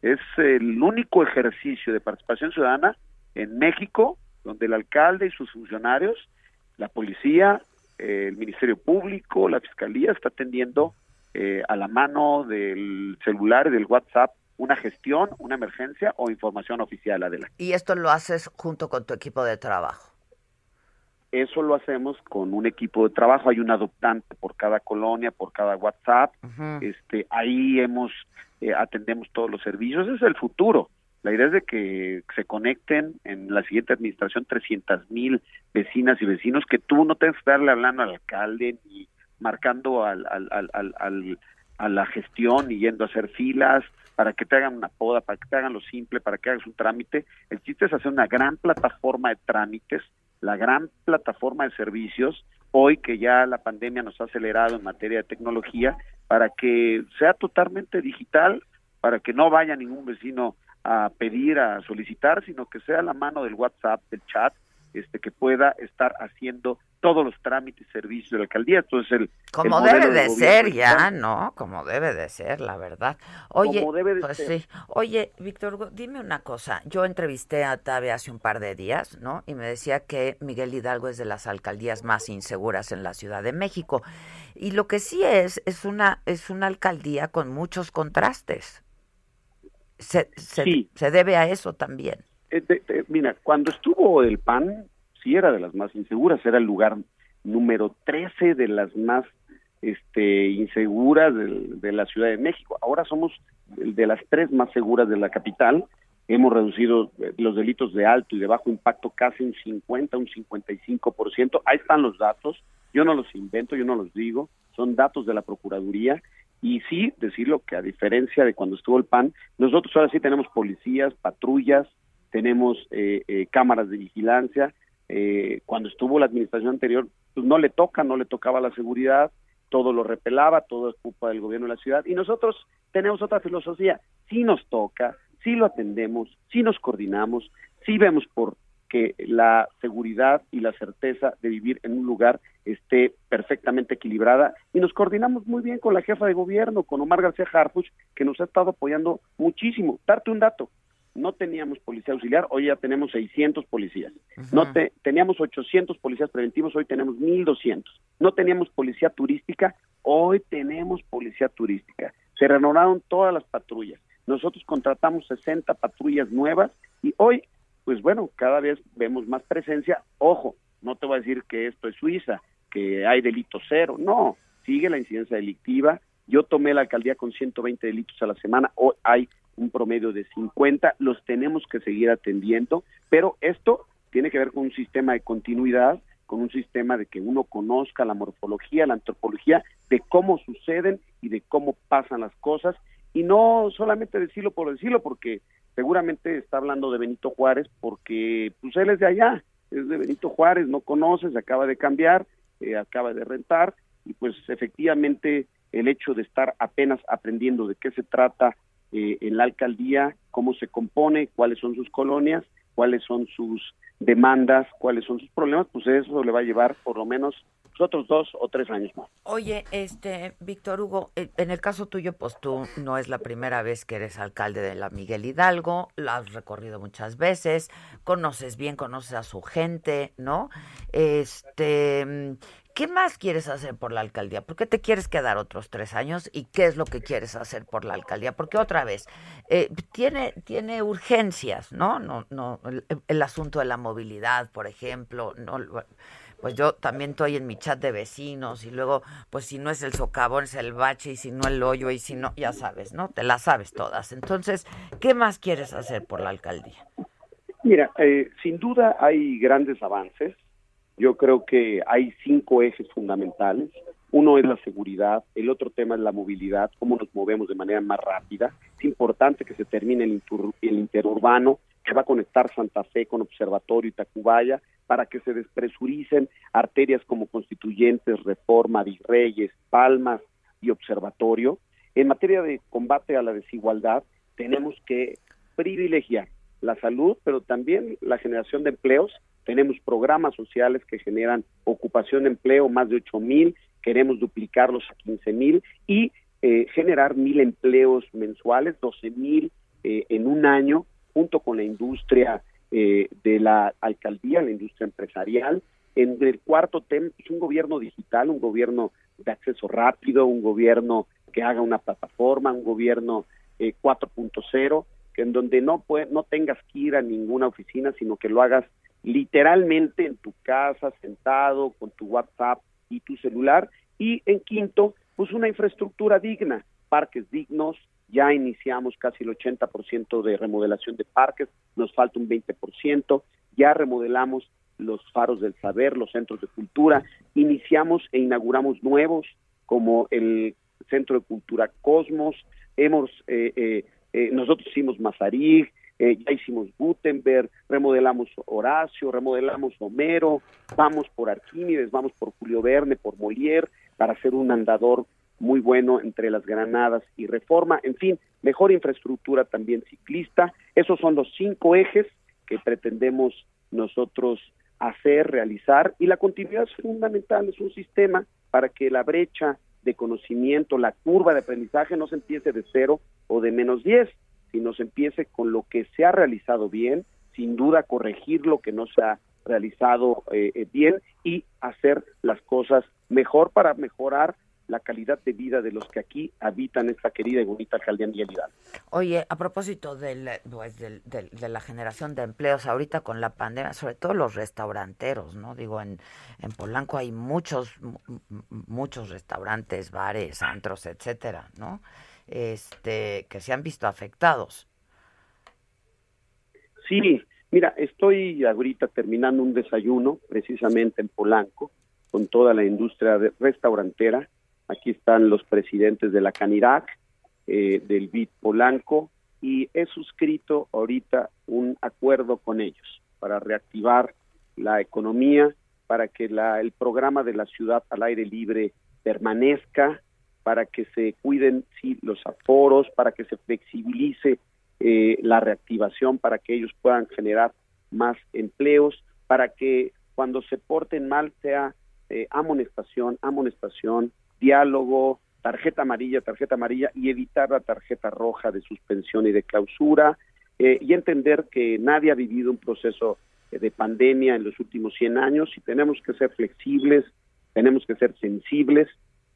Es el único ejercicio de participación ciudadana en México donde el alcalde y sus funcionarios, la policía, el Ministerio Público, la Fiscalía está atendiendo eh, a la mano del celular y del WhatsApp una gestión, una emergencia o información oficial, Adela. Y esto lo haces junto con tu equipo de trabajo. Eso lo hacemos con un equipo de trabajo, hay un adoptante por cada colonia, por cada WhatsApp, este, ahí hemos, eh, atendemos todos los servicios, ese es el futuro. La idea es de que se conecten en la siguiente administración 300 mil vecinas y vecinos, que tú no tengas que darle hablando al alcalde ni marcando al, al, al, al, a la gestión y yendo a hacer filas para que te hagan una poda, para que te hagan lo simple, para que hagas un trámite. El chiste es hacer una gran plataforma de trámites, la gran plataforma de servicios, hoy que ya la pandemia nos ha acelerado en materia de tecnología, para que sea totalmente digital, para que no vaya ningún vecino a pedir, a solicitar, sino que sea la mano del WhatsApp, del chat, este que pueda estar haciendo todos los trámites y servicios de la alcaldía. Entonces, el, como debe de ser ya, ¿no? Como debe de ser, la verdad. Oye, pues sí. Oye, Víctor, dime una cosa. Yo entrevisté a Tabe hace un par de días, ¿no? Y me decía que Miguel Hidalgo es de las alcaldías más inseguras en la Ciudad de México. Y lo que sí es es una es una alcaldía con muchos contrastes. Se, se, se debe a eso también. Eh, mira, cuando estuvo el PAN, era de las más inseguras, era el lugar número 13 de las más este, inseguras de, la Ciudad de México. Ahora somos de las tres más seguras de la capital. Hemos reducido eh, los delitos de alto y de bajo impacto casi un 50, un 55%. Ahí están los datos. Yo no los invento, yo no los digo. Son datos de la Procuraduría. Y sí, decirlo que a diferencia de cuando estuvo el PAN, nosotros ahora sí tenemos policías, patrullas, tenemos eh, eh, cámaras de vigilancia. Eh, cuando estuvo la administración anterior, pues no le toca, no le tocaba la seguridad, todo lo repelaba, todo es culpa del gobierno de la ciudad. Y nosotros tenemos otra filosofía, sí nos toca, sí lo atendemos, sí nos coordinamos, sí vemos por que la seguridad y la certeza de vivir en un lugar esté perfectamente equilibrada y nos coordinamos muy bien con la jefa de gobierno, con Omar García Harfuch, que nos ha estado apoyando muchísimo. Darte un dato, no teníamos policía auxiliar, hoy ya tenemos 600 policías. No te, teníamos 800 policías preventivos, hoy tenemos 1200. No teníamos policía turística, hoy tenemos policía turística. Se renovaron todas las patrullas. Nosotros contratamos 60 patrullas nuevas y hoy, pues bueno, cada vez vemos más presencia. Ojo, no te voy a decir que esto es Suiza, que hay delito cero. No, sigue la incidencia delictiva. Yo tomé la alcaldía con 120 delitos a la semana, hoy hay un promedio de 50, los tenemos que seguir atendiendo, pero esto tiene que ver con un sistema de continuidad, con un sistema de que uno conozca la morfología, la antropología, de cómo suceden y de cómo pasan las cosas, y no solamente decirlo por decirlo, porque seguramente está hablando de Benito Juárez, porque pues él es de allá, es de Benito Juárez, no conoce, se acaba de cambiar, eh, acaba de rentar, y pues efectivamente el hecho de estar apenas aprendiendo de qué se trata eh, en la alcaldía, cómo se compone, cuáles son sus colonias, cuáles son sus demandas, cuáles son sus problemas, pues eso le va a llevar por lo menos otros dos o tres años más. Oye, este, Víctor Hugo, eh, en el caso tuyo, pues tú no es la primera vez que eres alcalde de la Miguel Hidalgo, la has recorrido muchas veces, conoces bien, conoces a su gente, ¿no? Este, ¿Qué más quieres hacer por la alcaldía? ¿Por qué te quieres quedar otros tres años? ¿Y qué es lo que quieres hacer por la alcaldía? Porque otra vez, eh, tiene, tiene urgencias, ¿no? no, no el, asunto de la movilidad, por ejemplo, no pues yo también estoy en mi chat de vecinos y luego, pues si no es el socavón, es el bache y si no el hoyo y si no, ya sabes, ¿no? Te las sabes todas. Entonces, ¿qué más quieres hacer por la alcaldía? Mira, eh, sin duda hay grandes avances yo creo que hay cinco ejes fundamentales. Uno es la seguridad, el otro tema es la movilidad, cómo nos movemos de manera más rápida. Es importante que se termine el, interurbano que va a conectar Santa Fe con Observatorio y Tacubaya para que se despresuricen arterias como Constituyentes, Reforma, Virreyes, Palmas y Observatorio. En materia de combate a la desigualdad, tenemos que privilegiar la salud, pero también la generación de empleos tenemos programas sociales que generan ocupación empleo, más de 8 mil, queremos duplicarlos a 15 mil y eh, generar mil empleos mensuales, 12 mil eh, en un año, junto con la industria eh, de la alcaldía, la industria empresarial. En el cuarto tema, es un gobierno digital, un gobierno de acceso rápido, un gobierno que haga una plataforma, un gobierno 4.0, que en donde no, puede, no tengas que ir a ninguna oficina, sino que lo hagas literalmente en tu casa, sentado, con tu WhatsApp y tu celular. Y en quinto, pues una infraestructura digna, parques dignos, ya iniciamos casi el 80% de remodelación de parques, nos falta un 20%, ya remodelamos los faros del saber, los centros de cultura, iniciamos e inauguramos nuevos como el Centro de Cultura Cosmos, hemos, eh, eh, eh, nosotros hicimos Mazarig, ya hicimos Gutenberg, remodelamos Horacio, remodelamos Homero, vamos por Arquímedes, vamos por Julio Verne, por Molière, para hacer un andador muy bueno entre las Granadas y Reforma, en fin, mejor infraestructura también ciclista. Esos son los cinco ejes que pretendemos nosotros hacer, realizar, y la continuidad es fundamental, es un sistema para que la brecha de conocimiento, la curva de aprendizaje no se empiece de cero o de menos diez, sino se empiece con lo que se ha realizado bien, sin duda corregir lo que no se ha realizado eh, eh, bien y hacer las cosas mejor para mejorar la calidad de vida de los que aquí habitan esta querida y bonita alcaldía Miguel Hidalgo. Oye, a propósito del, pues, del, de la generación de empleos ahorita con la pandemia, sobre todo los restauranteros, ¿no? Digo, en, en Polanco hay muchos, muchos restaurantes, bares, antros, etcétera, ¿no? Este, que se han visto afectados. Sí, mira, estoy ahorita terminando un desayuno precisamente en Polanco con toda la industria restaurantera Aquí están los presidentes de la Canirac, eh, del BID Polanco, y he suscrito ahorita un acuerdo con ellos para reactivar la economía, para que el programa de la ciudad al aire libre permanezca, para que se cuiden sí, los aforos, para que se flexibilice eh, la reactivación, para que ellos puedan generar más empleos, para que cuando se porten mal sea eh, amonestación, amonestación, diálogo, tarjeta amarilla, tarjeta amarilla y evitar la tarjeta roja de suspensión y de clausura eh, y entender que nadie ha vivido un proceso de pandemia en los últimos 100 años y tenemos que ser flexibles, tenemos que ser sensibles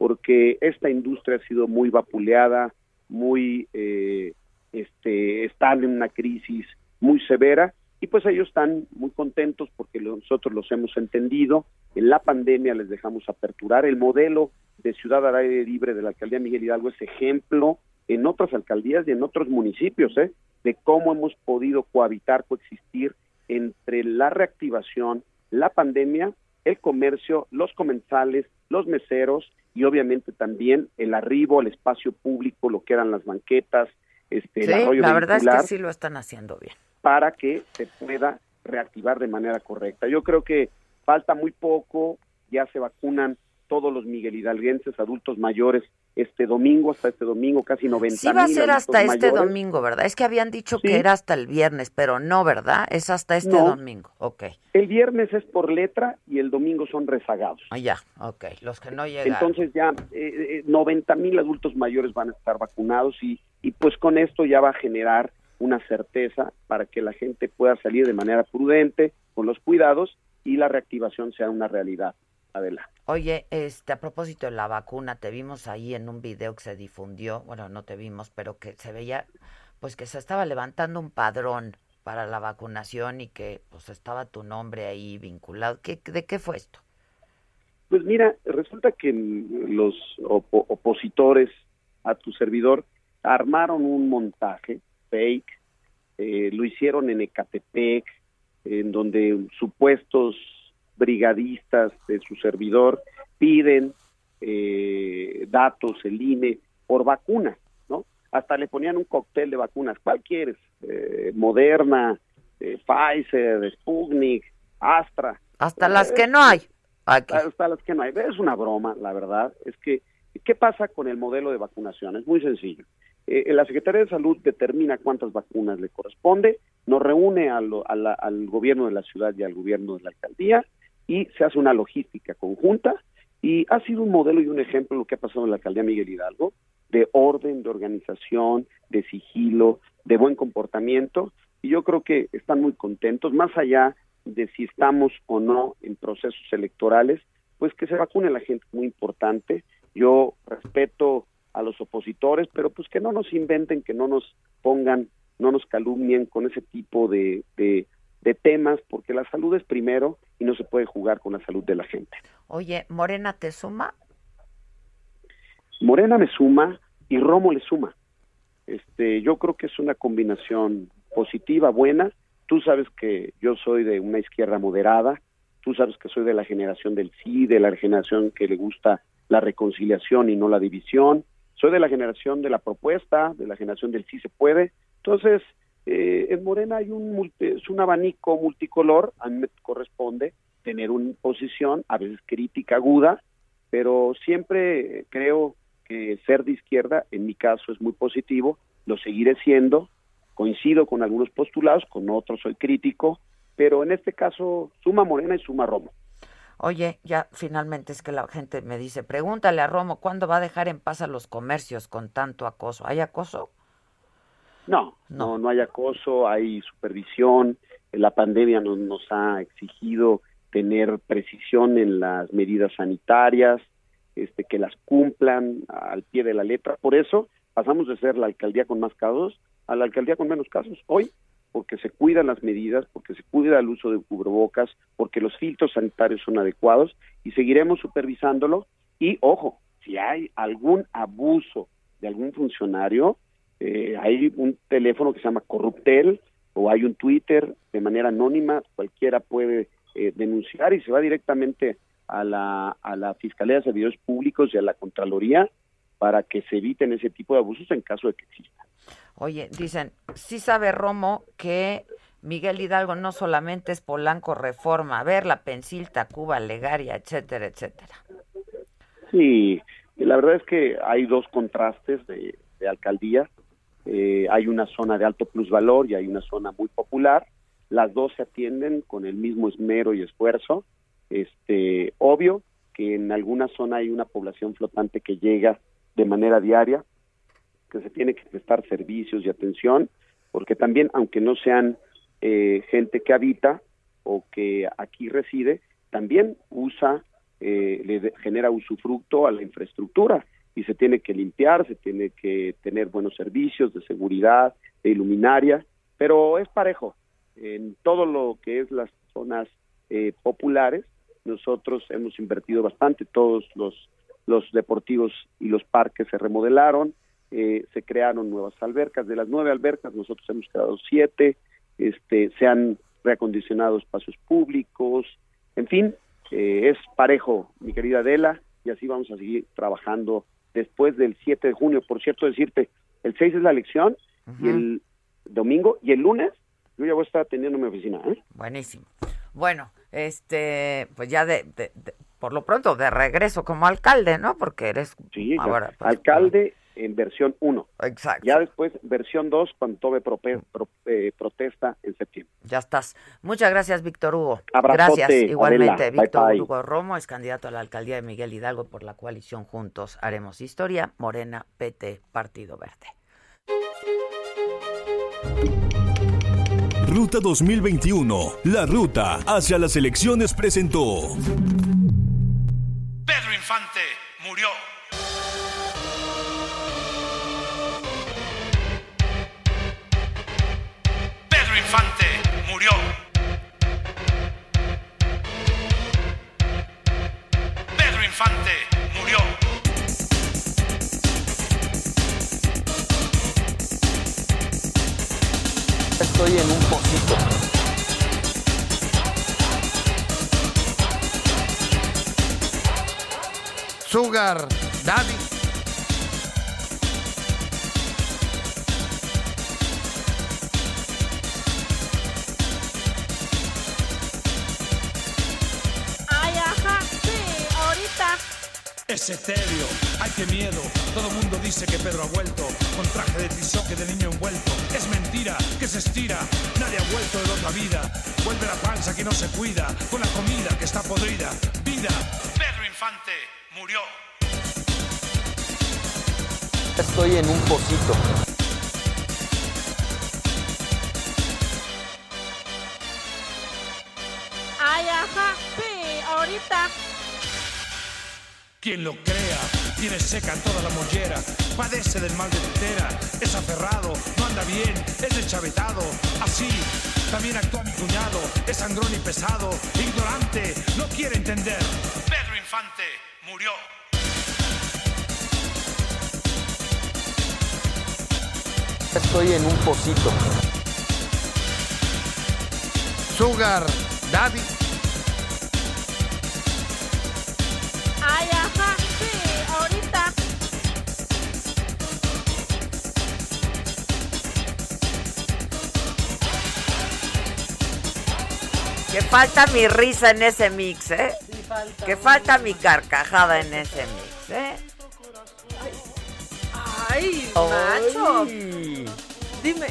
porque esta industria ha sido muy vapuleada, muy eh, este, en una crisis muy severa y pues ellos están muy contentos porque nosotros los hemos entendido. En la pandemia les dejamos aperturar. El modelo de ciudad al aire libre de la alcaldía Miguel Hidalgo es ejemplo en otras alcaldías y en otros municipios, ¿eh? de cómo hemos podido cohabitar, coexistir entre la reactivación, la pandemia, el comercio, los comensales, los meseros y obviamente también el arribo al espacio público, lo que eran las banquetas, este, el la verdad es que sí lo están haciendo bien para que se pueda reactivar de manera correcta. Yo creo que falta muy poco, ya se vacunan todos los Miguel Hidalguenses, adultos mayores, este domingo, hasta este domingo, casi 90 Sí va a ser hasta este domingo, ¿verdad? Es que habían dicho que era hasta el viernes, pero no, ¿verdad? Es hasta este domingo, ok. El viernes es por letra y el domingo son rezagados. Ah, ya, ok, los que no llegan. Entonces ya eh, 90 eh, mil adultos mayores van a estar vacunados y, y pues con esto ya va a generar una certeza para que la gente pueda salir de manera prudente, con los cuidados y la reactivación sea una realidad. Adelante. Oye, este, a propósito de la vacuna, te vimos ahí en un video que se difundió, bueno, no te vimos, pero que se veía, pues que se estaba levantando un padrón para la vacunación y que pues estaba tu nombre ahí vinculado. ¿Qué, ¿De qué fue esto? Pues mira, resulta que los opositores a tu servidor armaron un montaje fake, eh, lo hicieron en Ecatepec, en donde supuestos brigadistas de su servidor piden eh, datos, el INE, por vacuna, ¿no? Hasta le ponían un cóctel de vacunas. ¿Cuál quieres? Eh, Moderna, Pfizer, Sputnik, Astra. Hasta las que no hay. Hasta las que no hay. Es una broma, la verdad. Es que, ¿qué pasa con el modelo de vacunación? Es muy sencillo. Eh, la Secretaría de Salud determina cuántas vacunas le corresponde, nos reúne al gobierno de la ciudad y al gobierno de la alcaldía y se hace una logística conjunta y ha sido un modelo y un ejemplo lo que ha pasado en la alcaldía Miguel Hidalgo de orden, de organización, de sigilo, de buen comportamiento y yo creo que están muy contentos, más allá de si estamos o no en procesos electorales, pues que se vacune la gente, muy importante. Yo respeto a los opositores, pero pues que no nos inventen, que no nos pongan, no nos calumnien con ese tipo de, de, de temas, porque la salud es primero y no se puede jugar con la salud de la gente. Oye, ¿Morena te suma? Morena me suma y Romo le suma. Este, yo creo que es una combinación positiva, buena. Tú sabes que yo soy de una izquierda moderada, tú sabes que soy de la generación del sí, de la generación que le gusta la reconciliación y no la división. Soy de la generación de la propuesta, de la generación del sí se puede. Entonces, eh, en Morena hay un, es un abanico multicolor, a mí me corresponde tener una posición, a veces crítica aguda, pero siempre creo que ser de izquierda, en mi caso, es muy positivo, lo seguiré siendo, coincido con algunos postulados, con otros soy crítico, pero en este caso suma Morena y suma Romo. Oye, ya finalmente es que la gente me dice, pregúntale a Romo, ¿cuándo va a dejar en paz a los comercios con tanto acoso? ¿Hay acoso? No, no, no, hay acoso, hay supervisión. La pandemia nos, nos ha exigido tener precisión en las medidas sanitarias, este, que las cumplan al pie de la letra. Por eso pasamos de ser la alcaldía con más casos a la alcaldía con menos casos. Hoy porque se cuidan las medidas, porque se cuida el uso de cubrebocas, porque los filtros sanitarios son adecuados y seguiremos supervisándolo. Y ojo, si hay algún abuso de algún funcionario, eh, hay un teléfono que se llama Corruptel o hay un Twitter de manera anónima, cualquiera puede eh, denunciar y se va directamente a la, a la Fiscalía de Servidores Públicos y a la Contraloría para que se eviten ese tipo de abusos en caso de que existan. Oye, dicen, sí sabe Romo que Miguel Hidalgo no solamente es Polanco Reforma, ver la Pensil, Tacuba, Legaria, etcétera, etcétera. Sí, la verdad es que hay dos contrastes de, alcaldía. Eh, hay una zona de alto plusvalor y hay una zona muy popular. Las dos se atienden con el mismo esmero y esfuerzo. Este, obvio que en alguna zona hay una población flotante que llega de manera diaria, que se tiene que prestar servicios y atención, porque también, aunque no sean eh, gente que habita o que aquí reside, también usa, eh, le genera usufructo a la infraestructura y se tiene que limpiar, se tiene que tener buenos servicios de seguridad, de iluminaria, pero es parejo. En todo lo que es las zonas eh, populares, nosotros hemos invertido bastante, todos los, los deportivos y los parques se remodelaron, eh, se crearon nuevas albercas. De las nueve albercas, nosotros hemos creado siete, este, se han reacondicionado espacios públicos, en fin, eh, es parejo, mi querida Adela, y así vamos a seguir trabajando después del 7 de junio. Por cierto, decirte, el 6 es la elección y el domingo y el lunes yo ya voy a estar atendiendo mi oficina. ¿eh? Buenísimo. Bueno, este, pues ya de, por lo pronto de regreso como alcalde, ¿no? Porque eres ahora pues, alcalde en versión 1. Exacto. Ya después, versión 2, cuando tome eh, protesta en septiembre. Ya estás. Muchas gracias, Víctor Hugo. Abrazote, gracias. Igualmente, Víctor Hugo Romo es candidato a la alcaldía de Miguel Hidalgo por la coalición Juntos Haremos Historia, Morena, PT, Partido Verde. Ruta 2021, la ruta hacia las elecciones presentó. Pedro Infante murió. Infante murió. Estoy en un pocito. Sugar Daddy. Es etéreo, ay qué miedo. Todo mundo dice que Pedro ha vuelto con traje de que de niño envuelto. Es mentira que se estira, nadie ha vuelto de otra vida. Vuelve la panza que no se cuida, con la comida que está podrida. Vida, Pedro Infante murió. Estoy en un pocito. Quien lo crea tiene seca toda la mollera, padece del mal de tetera, es aferrado, no anda bien, es deschavetado. Así también actúa mi cuñado, es sangrón y pesado, ignorante, no quiere entender. Pedro Infante murió. Estoy en un pocito. Sugar Daddy. Que falta mi risa en ese mix, ¿eh? Sí, falta. Que falta mi carcajada en ese mix, ¿eh? Ay, Ay. macho. Dime,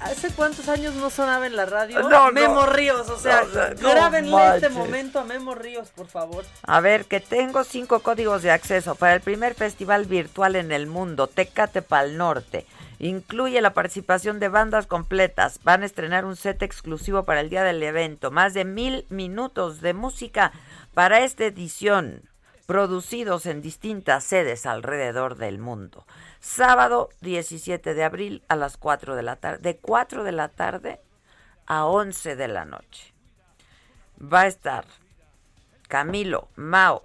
¿hace cuántos años no sonaba en la radio? No, no. Memo Ríos, o sea, No, grábenle este momento a Memo Ríos, por favor. A ver, que tengo cinco códigos de acceso para el primer festival virtual en el mundo, Tecate Pal Norte. Incluye la participación de bandas completas. Van a estrenar un set exclusivo para el día del evento. Más de mil minutos de música para esta edición, producidos en distintas sedes alrededor del mundo. Sábado 17 de abril a las 4 de la tarde. De 4 de la tarde a 11 de la noche. Va a estar Camilo, Mao,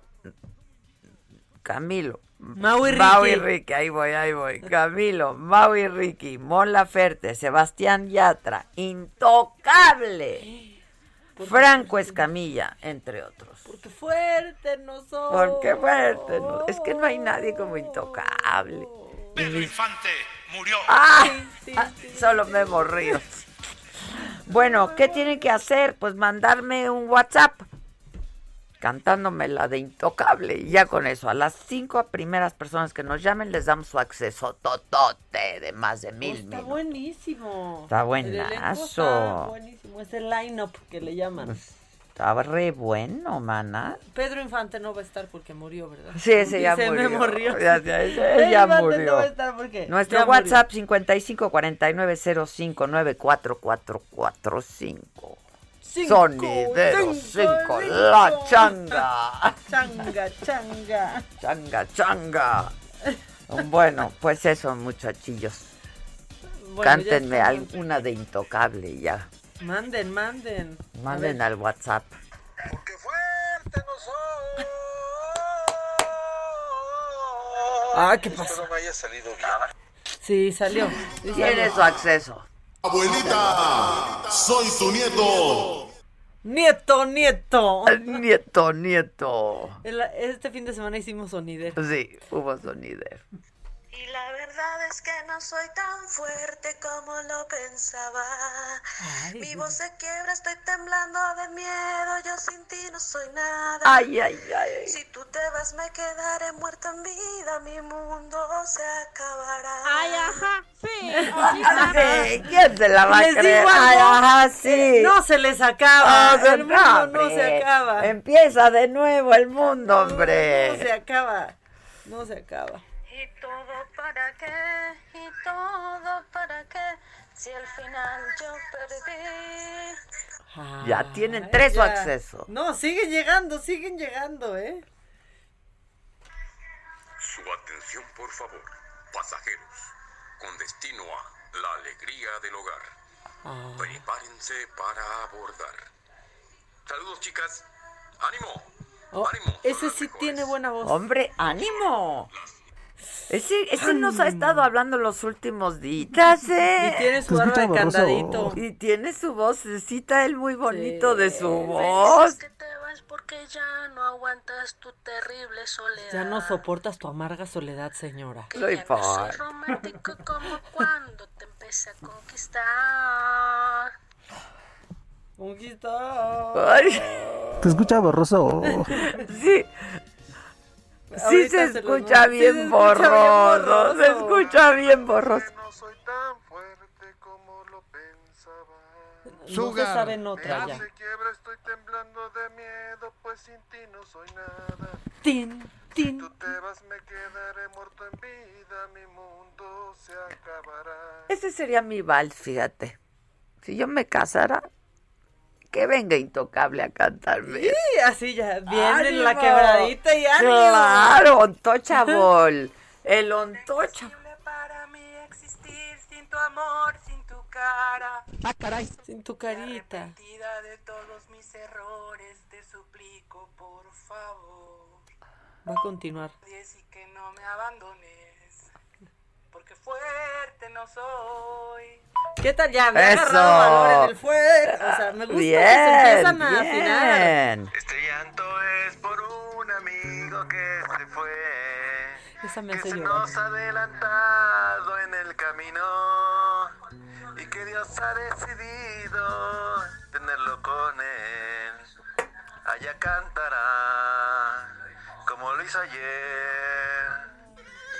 Camilo, Mau y Mau y Ricky. Ricky, ahí voy, ahí voy. Camilo, Mau y Ricky, Mon Laferte, Sebastián Yatra, Intocable, Franco Escamilla, entre otros. Porque fuerte no soy. Porque fuerte, ¿no? es que no hay nadie como Intocable. Pedro Infante murió. ¡Ah! Ah, Solo Memo Ríos. Bueno, ¿qué tienen que hacer? Pues mandarme un WhatsApp cantándome la de Intocable. Y ya con eso, a las cinco primeras personas que nos llamen les damos su acceso totote de más de mil Está minutos. buenísimo. Está buenazo. está buenísimo. Es el line-up que le llaman. Estaba re bueno, mana. Pedro Infante no va a estar porque murió, ¿verdad? Sí, ese ya Dice murió. Memo Ríos. Ya, ya, ese Pedro ya Infante murió. no va a estar porque Nuestro ya murió. WhatsApp 55 49 05 9445. Cinco, Sonidero cinco, 5, cinco. la changa. Changa, changa. Changa, changa. Bueno, pues eso, muchachillos. Bueno, Cántenme alguna de Intocable ya. Manden, manden. Manden al WhatsApp. Ah, ¿qué pasó? no me haya salido bien. Sí, salió. Sí Tiene su acceso. Abuelita, soy tu nieto. Nieto, nieto. Nieto, nieto. El- Este fin de semana hicimos sonidero. Sí, hubo sonider. Y la verdad es que no soy tan fuerte como lo pensaba. Mi voz se quiebra, estoy temblando de miedo. Yo sin ti no soy nada. Ay, ay, ay. Si tú te vas, me quedaré muerto en vida. Mi mundo se acabará. Ay, ajá, sí. Sí, ¿Quién se la va a creer? digo Ay, ajá, sí. eh, No se les acaba. Ah, el mundo no se acaba. Empieza de nuevo el mundo, hombre. No se acaba. No se acaba. ¿Y todo para qué? ¿Y todo para qué? Si al final yo perdí. Ya tienen tres su ya. acceso. No, siguen llegando, siguen llegando, ¿eh? Su atención, por favor, pasajeros, con destino a la alegría del hogar. Ah. Prepárense para abordar. Saludos, chicas. ¡Ánimo! Oh, ese sí tiene buena voz. Hombre, ánimo. Ese, ese nos ha estado hablando los últimos días, ¿eh? Y tiene su arma de candadito. Y tiene su vocecita, él muy bonito de su voz. Que te vas porque ya no aguantas tu terrible soledad. Ya no soportas tu amarga soledad, señora. No Soy romántico como cuando te empecé a conquistar. Conquistar. Ay. Te escucha borroso. Sí. Sí se escucha se bien escucha bien borroso, se escucha bien borroso. No se Sugar. sabe en otra ya. quiebra, estoy temblando de miedo, pues sin ti no soy nada. Tin, tin. Tú te vas, me quedaré muerto en vida, mi mundo se acabará. Ese sería mi vals, fíjate. Si yo me casara, que venga Intocable a cantarme. Sí, así ya, viene ¡Ánimo! la quebradita y ánimo. Claro, Ontochabol. El Ontochabol. para mí existir sin tu amor, sin tu cara. Ah, caray. Sin tu carita. De todos mis errores, te suplico por favor. Va a continuar. Y que no me abandones, porque fuerte no soy. ¿Qué tal? Ya me Eso. agarrado valor en el fuerte. O sea, me gusta Bien, que se empiezan a bien. afinar. Este llanto es por un amigo que se fue. Esa me que se llorar. nos ha adelantado en el camino y que Dios ha decidido tenerlo con él. Allá cantará como lo hizo ayer.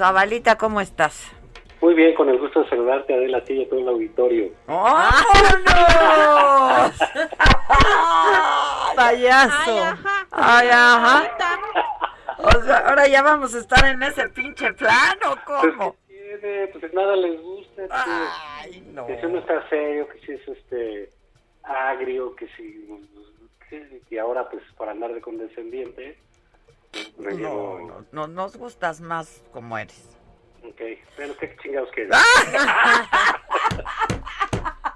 Zabalita, ¿cómo estás? Muy bien, con el gusto de saludarte, Adela, a ti y a todo el auditorio. ¡Vámonos! Payaso. Ay, ajá. O sea, ahora ya vamos a estar en ese pinche plano, ¿cómo? Tiene, Pues nada les gusta. que- Ay, no. Que si uno está serio, que si es este agrio, que si... que- y ahora pues para andar de condescendiente, me No, no, no, nos gustas más como eres. Ok, bueno, ¿qué chingados quieres?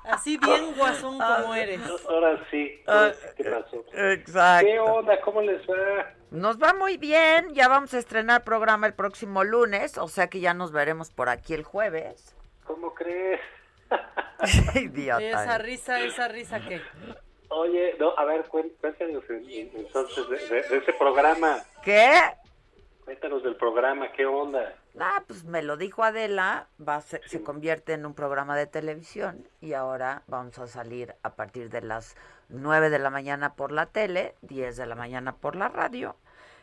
Así bien guasón como eres. Ahora sí, Ah, ¿qué pasó? Exacto. ¿Qué onda? ¿Cómo les va? Nos va muy bien, ya vamos a estrenar programa el próximo lunes, o sea que ya nos veremos por aquí el jueves. ¿Cómo crees? Idiota. Esa risa, esa risa que. Oye, no, a ver, cuéntanos en- en- entonces de, de- de ese programa. ¿Qué? Cuéntanos del programa, ¿qué onda? Ah, pues me lo dijo Adela, va a ser- se convierte en un programa de televisión y ahora vamos a salir a partir de las 9 de la mañana por la tele, 10 de la mañana por la radio.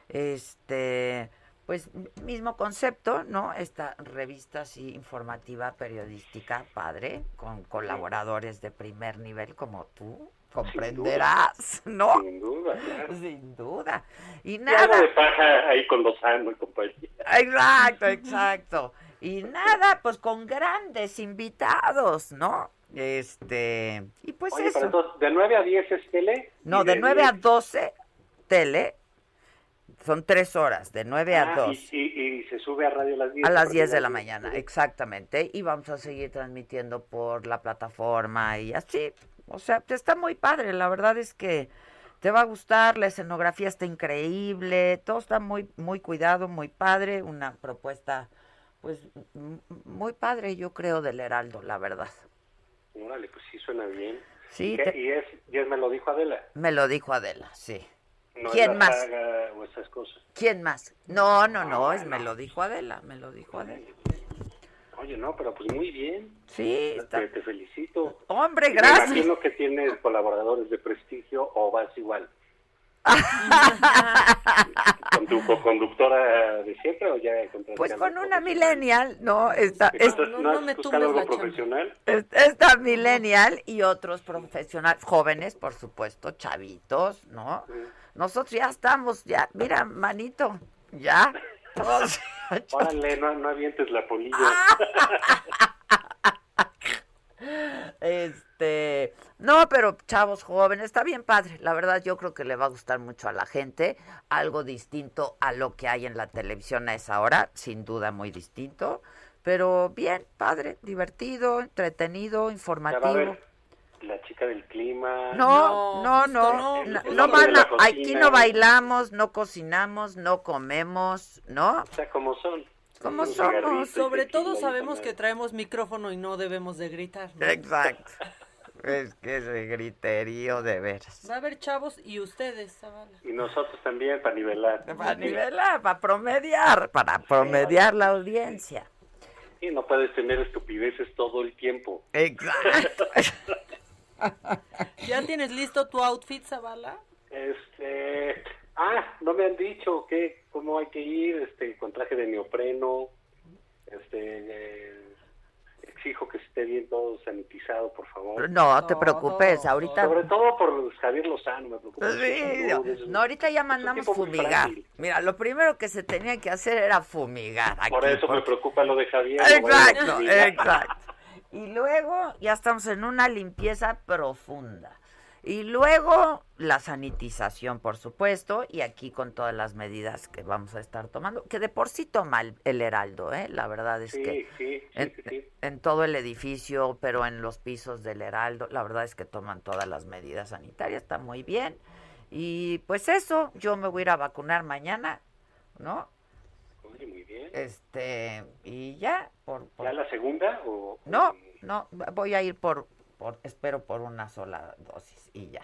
Este, pues mismo concepto, ¿no? Esta revista así informativa, periodística, padre, con colaboradores de primer nivel como tú, comprenderás, ¿no? Sin duda, claro. Sin duda. Y nada. de paja ahí con Lozano y compañía. Exacto, exacto. Y nada, pues con grandes invitados, ¿no? Este, y pues Oye, eso. pero entonces, ¿de 9 a 10 es tele? no, Y de 9 a 10 12, tele, son tres horas, de 9 a Ah, 2. Y, y- y se sube a radio a las 10. A las partir 10 de la las mañana, exactamente. Y vamos a seguir transmitiendo por la plataforma y así. O sea, está muy padre. La verdad es que te va a gustar. La escenografía está increíble. Todo está muy, muy cuidado, muy padre. Una propuesta, pues, muy padre, yo creo, del Heraldo, la verdad. Órale, pues sí suena bien. Sí, ¿Y, te- es, y es me lo dijo Adela. Me lo dijo Adela, sí. No ¿Quién más? saga o esas cosas. ¿Quién más? No, no, no, es me lo dijo Adela, me lo dijo Adela. Oye, no, pero pues muy bien. Sí, está- Te, te felicito. Hombre, Me gracias. imagino que tienes colaboradores de prestigio o vas igual. ¿Con tu co-conductora de siempre o ya Pues con una millennial, ¿no? Esta, es- ¿no, has buscado algo profesional? es- esta millennial y otros profesionales, jóvenes, por supuesto, chavitos, ¿no? Nosotros ya estamos, ya, mira, manito, ya. Órale, no, no avientes la polilla. Este, no, pero chavos jóvenes, está bien padre. La verdad, yo creo que le va a gustar mucho a la gente. Algo distinto a lo que hay en la televisión a esa hora, sin duda muy distinto. Pero bien, padre, divertido, entretenido, informativo. La chica del clima. No, no, no, El- no, el de van a- aquí no bailamos, no cocinamos, no comemos, ¿no? O sea, como son. Como somos. Sobre todo sabemos que traemos micrófono y no debemos de gritar. ¿no? Exacto. Es que ese griterío de veras. Va a haber chavos y ustedes, Zavala. Y nosotros también para nivelar. Para nivelar, para promediar, para promediar la audiencia. Y no puedes tener estupideces todo el tiempo. Exacto. ¿Ya tienes listo tu outfit, Zavala? Este, ah, no me han dicho qué, cómo hay que ir, este, con traje de neopreno, este, eh, exijo que esté bien todo sanitizado, por favor. No te preocupes, ahorita. Sobre todo por Javier Lozano, me preocupa. Sí, no, ahorita ya mandamos fumigar. Mira, lo primero que se tenía que hacer era fumigar. Aquí, Por eso me preocupa lo de Javier. Exacto, exacto. Y luego ya estamos en una limpieza profunda. Y luego la sanitización, por supuesto, y aquí con todas las medidas que vamos a estar tomando, que de por sí toma el, el Heraldo, ¿eh? La verdad es Sí, que sí, sí, en, en todo el edificio, pero en los pisos del Heraldo, la verdad es que toman todas las medidas sanitarias, está muy bien. Y pues eso, yo me voy a ir a vacunar mañana, ¿no? Muy bien. Este, y ya, por, por- ¿Ya la segunda o...? no, no, voy a ir por, por, espero por una sola dosis y ya.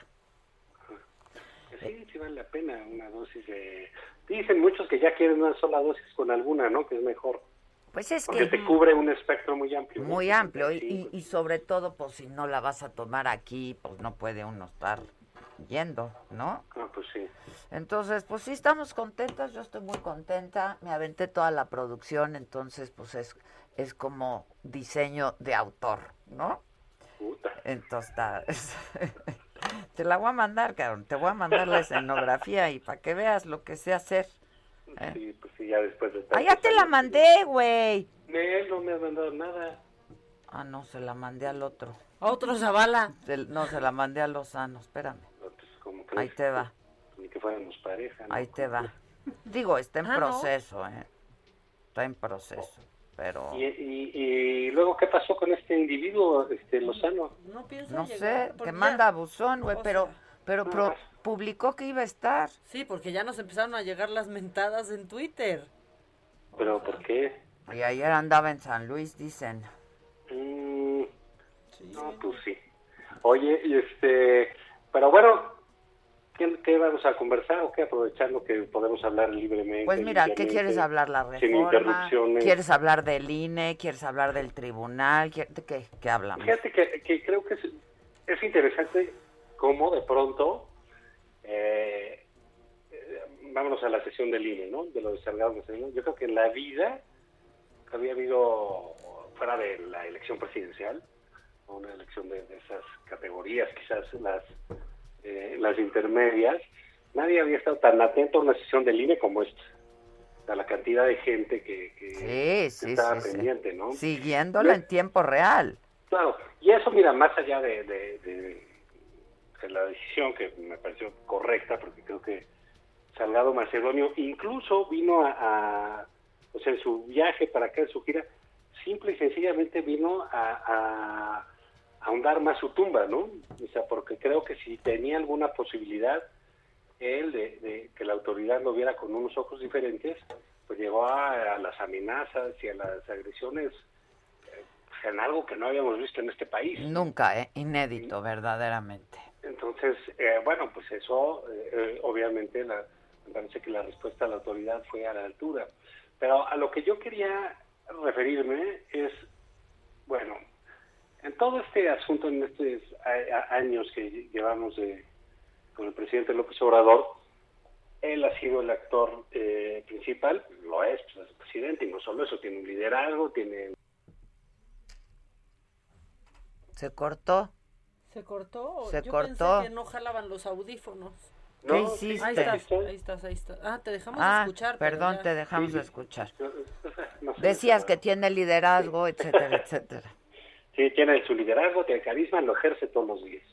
Sí, sí vale la pena una dosis de... Dicen muchos que ya quieren una sola dosis con alguna, ¿no? Que es mejor. Pues es Porque que te cubre un espectro muy amplio. muy amplio y, y, y sobre todo, pues si no la vas a tomar aquí, pues no puede uno estar yendo, ¿no? Ah, pues sí. Entonces, pues sí estamos contentas, yo estoy muy contenta, me aventé toda la producción, entonces pues es, es como diseño de autor, ¿no? Puta. Entonces está... te la voy a mandar, cabrón, te voy a mandar la escenografía y para que veas lo que sé hacer. ¿eh? Sí, pues sí, ya después de... Ah, ya te la mandé, güey. Él no me ha mandado nada. Ah, no, se la mandé al otro. ¿A otro Zavala? Se- no, se la mandé a Lozano, espérame. No, pues, ¿cómo crees? Ahí te va, Ni que fuéramos pareja, ¿no? ahí te va. Digo, está en Ah, ¿no? proceso, ¿eh? Está en proceso, pero... ¿Y, y, y luego qué pasó con este individuo, este Lozano? No pienso No llegar, sé, que ya- manda buzón, güey, pero, sea, pero pro- publicó que iba a estar. Sí, porque ya nos empezaron a llegar las mentadas en Twitter. ¿Pero por qué? Y ayer andaba en San Luis, dicen. Mm, no, pues sí. Oye, y este... Pero bueno, ¿qué, qué vamos a conversar o qué? Aprovechando que podemos hablar libremente. Pues mira, ¿qué quieres hablar? ¿La Sin reforma? interrupciones. ¿Quieres hablar del INE? ¿Quieres hablar del tribunal? ¿Quie- ¿De qué, qué hablamos? Fíjate que, que creo que es, es interesante cómo de pronto, eh, eh, vámonos a la sesión del INE, ¿no? De los descargados nacionales. Yo creo que en la vida había habido, fuera de la elección presidencial, una elección de, de esas categorías, quizás las, eh, las intermedias, nadie había estado tan atento a una sesión del INE como esta. A la cantidad de gente que, que- Sí, que sí, estaba sí, pendiente, ¿no? Siguiéndolo en tiempo real. Claro, y eso, mira, más allá de, de- de- de la decisión que me pareció correcta, porque creo que Salgado Macedonio incluso vino a, a- o sea, en su viaje para acá, en su gira, simple y sencillamente vino a- a ahondar más su tumba, ¿no? O sea, porque creo que si tenía alguna posibilidad él de, de que la autoridad lo viera con unos ojos diferentes, pues llegó a, a las amenazas y a las agresiones eh, en algo que no habíamos visto en este país. Nunca, ¿eh? Inédito, verdaderamente. Entonces, eh, bueno, pues eso, eh, obviamente, la, me parece que la respuesta de la autoridad fue a la altura. Pero a lo que yo quería referirme es, bueno, en todo este asunto, en estos años que llevamos de- con el presidente López Obrador, él ha sido el actor eh, principal, lo es, pues, es el presidente, y no solo eso, tiene un liderazgo, tiene ¿Se cortó? ¿Se cortó? Se Yo cortó. pensé que no jalaban los audífonos. ¿Qué No, hiciste? Ahí estás, ahí estás, ahí estás. Ah, te dejamos Ah, escuchar. perdón, ya. te dejamos escuchar. no sé, Decías que tiene liderazgo, etcétera, etcétera. Sí, tiene su liderazgo, tiene carisma, lo ejerce todos los días.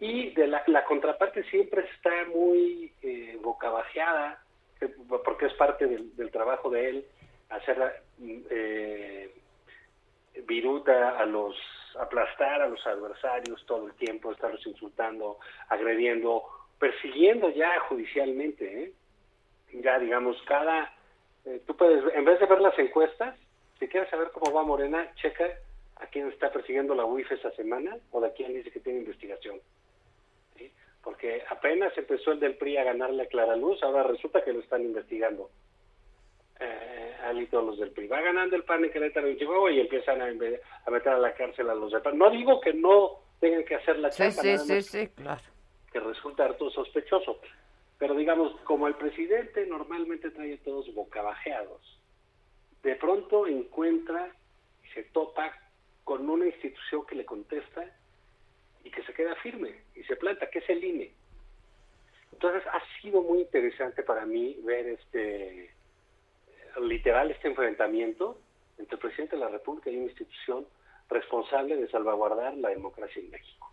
Y de la, la contraparte siempre está muy eh, bocabajeada, que- porque es parte del, del trabajo de él, hacer eh, viruta a los, aplastar a los adversarios todo el tiempo, estarlos insultando, agrediendo, persiguiendo ya judicialmente, ¿eh? ya digamos, cada, eh, tú puedes, en vez de ver las encuestas, si quieres saber cómo va Morena, checa a quién está persiguiendo la UIF esa semana o de quién dice que tiene investigación. ¿sí? Porque apenas empezó el del PRI a ganarle a Clara Luz, ahora resulta que lo están investigando. Eh, a él y todos los del PRI. Va ganando el PAN en Querétaro y Chihuahua y empiezan a, meter a la cárcel a los del PAN. No digo que no tengan que hacer la Sí, chamba, sí, nada sí, más sí, claro. que resulta harto sospechoso. Pero digamos, como el presidente normalmente trae a todos bocabajeados, de pronto encuentra y se topa con una institución que le contesta y que se queda firme y se planta, que es el INE. Entonces ha sido muy interesante para mí ver este literal este enfrentamiento entre el presidente de la República y una institución responsable de salvaguardar la democracia en México.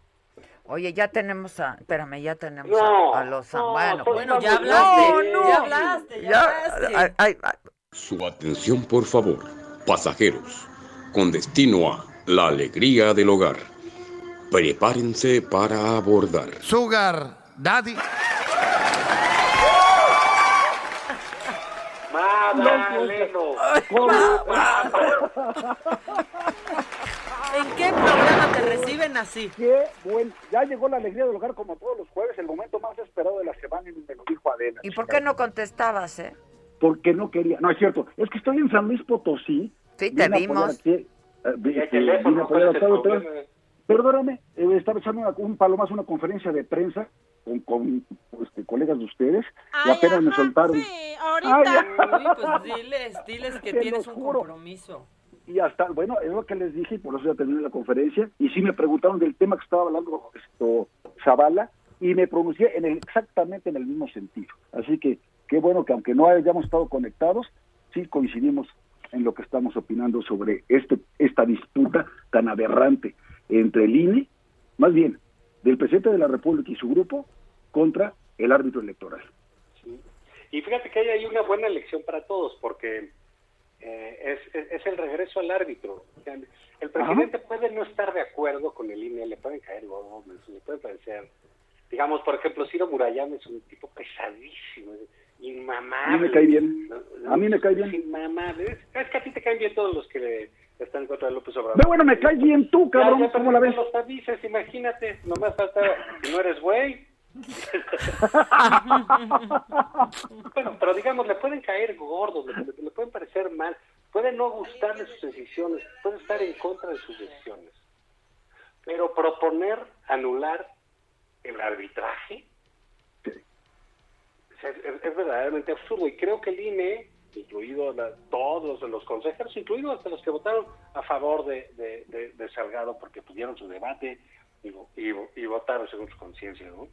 Oye, ya tenemos a, espérame, ya tenemos No, a, a los no, bueno, Bueno, ya No, hablaste, no. ya hablaste, ya, ya, hablaste. ay, ay, ay, Su atención, por favor, pasajeros, con destino a la alegría del hogar. Prepárense para abordar. Sugar Daddy. Magdaleno. ¿En qué programa te reciben así? Qué buen, ya llegó la alegría del hogar como todos los jueves, el momento más esperado de la semana y me lo dijo Adela. ¿Y por qué no contestabas, eh? Porque no quería, no es cierto, es que estoy en San Luis Potosí. Sí, te vimos. aquí, eh, este, teléfono, vine a apoyar ¿cuál es a el Octavio Pérez. problema? Perdóname, eh, estaba echando una- un palo más, una conferencia de prensa con, con, este, colegas de ustedes y apenas me soltaron. Ahorita. Uy, pues diles, diles que tienes un juro. compromiso. Y hasta, bueno, es lo que les dije y por eso ya terminé la conferencia. Y sí me preguntaron del tema que estaba hablando esto, Zavala y me pronuncié en el- exactamente en el mismo sentido. Así que qué bueno que aunque no hayamos estado conectados, sí coincidimos en lo que estamos opinando sobre este esta disputa tan aberrante entre el INE, más bien del presidente de la República y su grupo, contra el árbitro electoral. Y fíjate que hay ahí una buena lección para todos, porque eh, es, es- es el regreso al árbitro. O sea, El presidente puede no estar de acuerdo con el INE, le pueden caer gomes, le puede parecer. Digamos, por ejemplo, Ciro Murayama es un tipo pesadísimo, inmamable. A mí me cae bien. ¿no? A mí me cae bien. Inmamable. Es, que a ti te caen bien todos los que le- están en contra de López Obrador. Pero bueno, me caes bien tú, cabrón, Ya, ya ¿cómo la ves? los avises, imagínate, nomás falta, si no eres güey. bueno, pero digamos, le pueden caer gordos, le, le pueden parecer mal, puede no gustarle sus decisiones, puede estar en contra de sus decisiones. Pero proponer anular el arbitraje es, verdaderamente absurdo. Y creo que el INE, incluido todos los consejeros, incluidos hasta los que votaron a favor de, de, de- Salgado porque tuvieron su debate y, y, vo- y votaron según su conciencia, ¿no?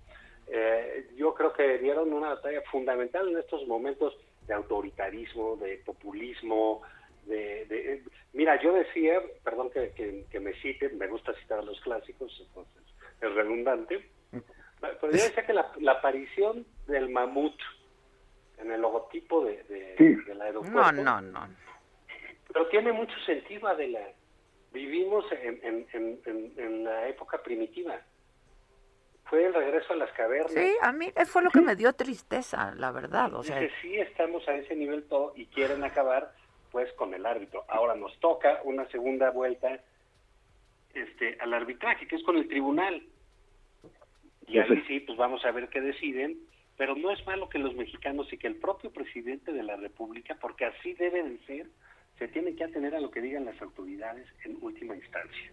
Eh, yo creo que dieron una batalla fundamental en estos momentos de autoritarismo, de populismo, de, de- eh, mira, yo decía, perdón que, que, que me cite, me gusta citar a los clásicos, entonces es redundante, pero yo decía que la, la aparición del mamut en el logotipo de, de- Sí. del aeropuerto, No, no, no. pero tiene mucho sentido, Adela. Vivimos en, en, en, en- en la época primitiva. Fue el regreso a las cavernas. Sí, a mí fue lo que me dio tristeza, la verdad, o sea, Dice, sí estamos a ese nivel todo y quieren acabar pues con el árbitro. Ahora nos toca una segunda vuelta este al arbitraje, que es con el tribunal. Y ahí sí, pues vamos a ver qué deciden, pero no es malo que los mexicanos y que el propio presidente de la República, porque así debe de ser, se tiene que atener a lo que digan las autoridades en última instancia.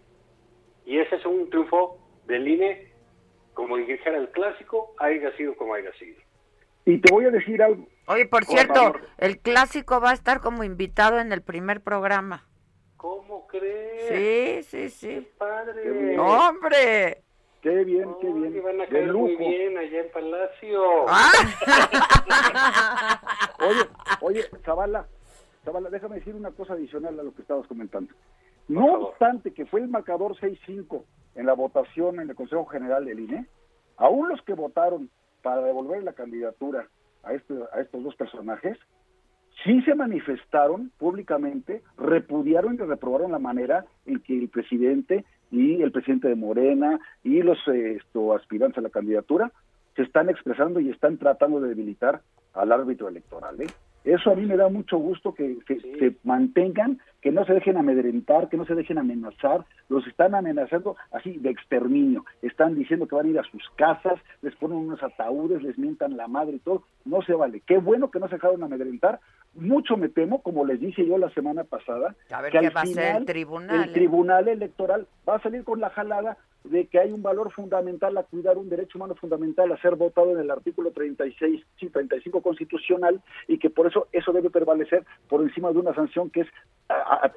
Y ese es un triunfo del INE, como dijera el clásico, haya sido como haya sido. Y te voy a decir algo. Oye, por Por cierto, favor. el clásico va a estar como invitado en el primer programa. ¿Cómo crees? Sí, sí, sí. Padre. ¡Hombre! Qué bien, qué bien. van a De caer muy lujo. bien allá en Palacio. Oye, oye, Zavala, Zavala, déjame decir una cosa adicional a lo que estabas comentando. No obstante que fue el marcador 6-5 en la votación en el Consejo General del INE, aún los que votaron para devolver la candidatura a, este, a estos dos personajes, sí se manifestaron públicamente, repudiaron y reprobaron la manera en que el presidente y el presidente de Morena y los eh, esto, aspirantes a la candidatura se están expresando y están tratando de debilitar al árbitro electoral. ¿eh? Eso a mí me da mucho gusto que, que se mantengan, que no se dejen amedrentar, que no se dejen amenazar. Los están amenazando así de exterminio. Están diciendo que van a ir a sus casas, les ponen unos ataúdes, les mientan la madre y todo. No se vale. Qué bueno que no se dejaron amedrentar. Mucho me temo, como les dije yo la semana pasada, A ver que qué al va a hacer el final tribunal, el ¿eh? tribunal electoral va a salir con la jalada de que hay un valor fundamental a cuidar un derecho humano fundamental a ser votado en el artículo 36, sí, 35 constitucional y que por eso eso debe prevalecer por encima de una sanción que es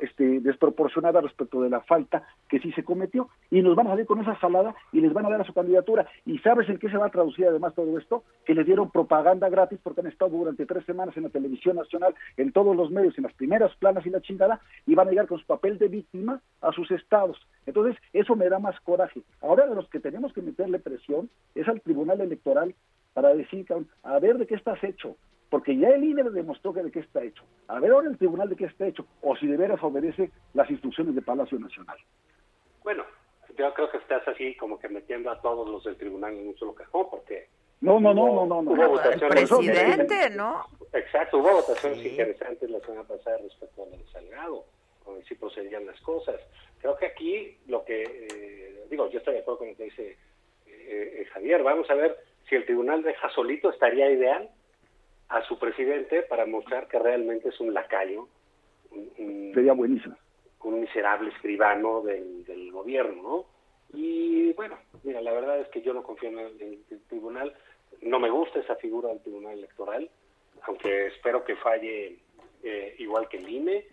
este, desproporcionada respecto de la falta que sí se cometió y nos van a salir con esa jalada y les van a dar a su candidatura. Y sabes en qué se va a traducir además todo esto que les dieron propaganda gratis porque han estado durante tres semanas en la televisión nacional en todos los medios en las primeras planas y la chingada y van a llegar con su papel de víctima a sus estados. Entonces eso me da más coraje. Ahora de los que tenemos que meterle presión es al tribunal electoral para decir a ver de qué estás hecho porque ya el INE demostró que de qué está hecho. A ver ahora el tribunal de qué está hecho, o si de veras obedece las instrucciones de Palacio Nacional. Bueno, yo creo que estás así como que metiendo a todos los del tribunal en un solo cajón, porque No, no, no, no, no, no. Hubo El votaciones presidente, ¿no? Exacto, hubo votaciones interesantes la semana pasada respecto al Salgado, donde sí procedían las cosas. Creo que aquí lo que, eh, digo, yo estoy de acuerdo con lo que dice eh, eh, Javier, vamos a ver si el tribunal deja solito, estaría ideal a su presidente para mostrar que realmente es un lacayo, un, un- Sería buenísimo. un miserable escribano del, del gobierno, ¿no? Y bueno, mira, la verdad es que yo no confío en el, en el tribunal, no me gusta esa figura del tribunal electoral, aunque espero que falle eh, igual que el INE,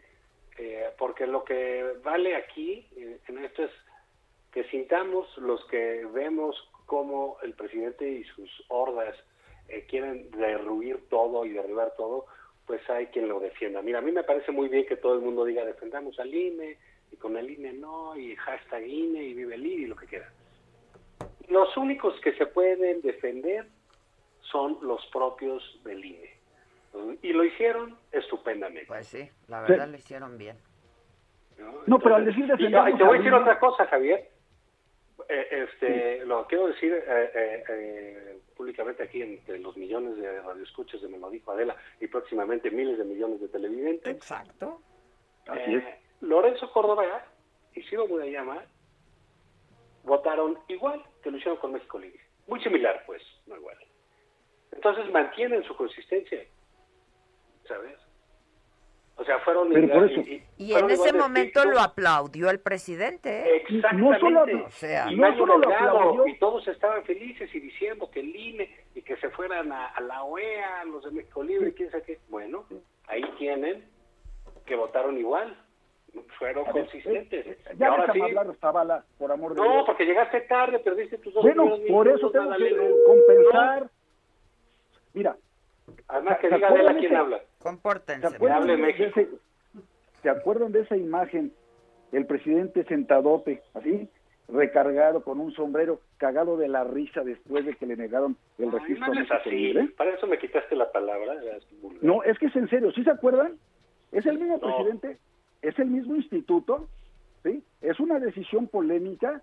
eh, porque lo que vale aquí eh, en esto es que sintamos los que vemos cómo el presidente y sus hordas eh, quieren derruir todo y derribar todo, pues hay quien lo defienda. Mira, a mí me parece muy bien que todo el mundo diga defendamos al INE y con el INE no y hashtag INE y vive el INE y lo que quiera. Los únicos que se pueden defender son los propios del INE. Y lo hicieron estupendamente. Pues sí, la verdad lo hicieron bien. No, pero al decir defendamos y te voy a decir INE- otra cosa, Javier. Eh, este, Lo quiero decir eh, eh, eh, públicamente aquí entre los millones de radioescuchas de Me lo dijo Adela y próximamente miles de millones de televidentes. Exacto. Así es. Eh, Lorenzo Córdoba y Ciro Murayama votaron igual que lo hicieron con México Libre. Muy similar, pues, no igual. Entonces mantienen su consistencia, ¿sabes? O sea, fueron Pero por igual- eso- Y fueron en ese de momento lo aplaudió el presidente. ¿eh? Exactamente. No solo- o sea, y no solo lo aplaudió. y todos estaban felices y diciendo que el INE y que se fueran a, a la OEA, los de México Libre, quién sabe qué. Bueno, ahí tienen que votaron igual, fueron A ver, consistentes. eh, Y Ya ahora sí, hablar, Zavala, por amor de no, Dios. porque llegaste tarde, perdiste tus dos Bueno, por minutos, eso tengo nada que eh, compensar. Mira, Además que ¿Se diga acuerdan Adela quién ese- habla. ¿se Compórtense. acuerdan, de, ese- ¿Se acuerdan de esa imagen? El presidente sentadote, así, recargado con un sombrero, cagado de la risa después de que le negaron el Ay, registro no a hables México así, Libre. para eso me quitaste la palabra. No, es que es en serio, ¿sí se acuerdan? Es el mismo No. presidente, es el mismo instituto, ¿sí? Es una decisión polémica.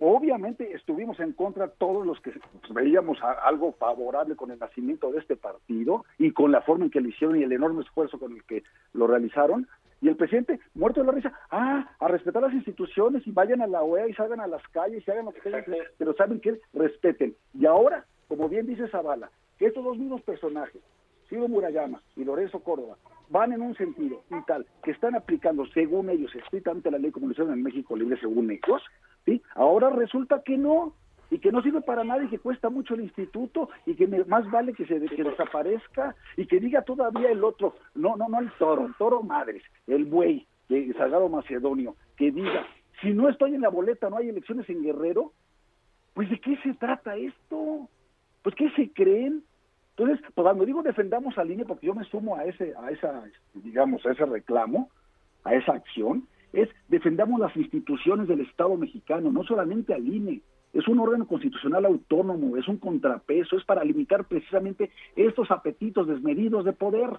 Obviamente estuvimos en contra todos los que veíamos algo favorable con el nacimiento de este partido y con la forma en que lo hicieron y el enorme esfuerzo con el que lo realizaron. Y el presidente, muerto de la risa, ah, a respetar las instituciones y vayan a la OEA y salgan a las calles y hagan lo que tengan pero saben que respeten. Y ahora, como bien dice Zavala, que estos dos mismos personajes, Ciro Murayama y Lorenzo Córdoba, van en un sentido y tal, que están aplicando, según ellos, estrictamente la ley como lo en México Libre, según ellos, ¿sí? ahora resulta que no, y que no sirve para nada y que cuesta mucho el instituto y que más vale que se desaparezca y que diga todavía el otro, no, no, no el toro, el toro madres, el buey de Salgado Macedonio, que diga, si no estoy en la boleta, no hay elecciones en Guerrero, pues ¿de qué se trata esto? Pues ¿qué se creen? Entonces, pues cuando digo defendamos al INE, porque yo me sumo a ese, a esa, digamos, a ese reclamo, a esa acción, es defendamos las instituciones del Estado mexicano, no solamente al INE. Es un órgano constitucional autónomo, es un contrapeso, es para limitar precisamente estos apetitos desmedidos de poder.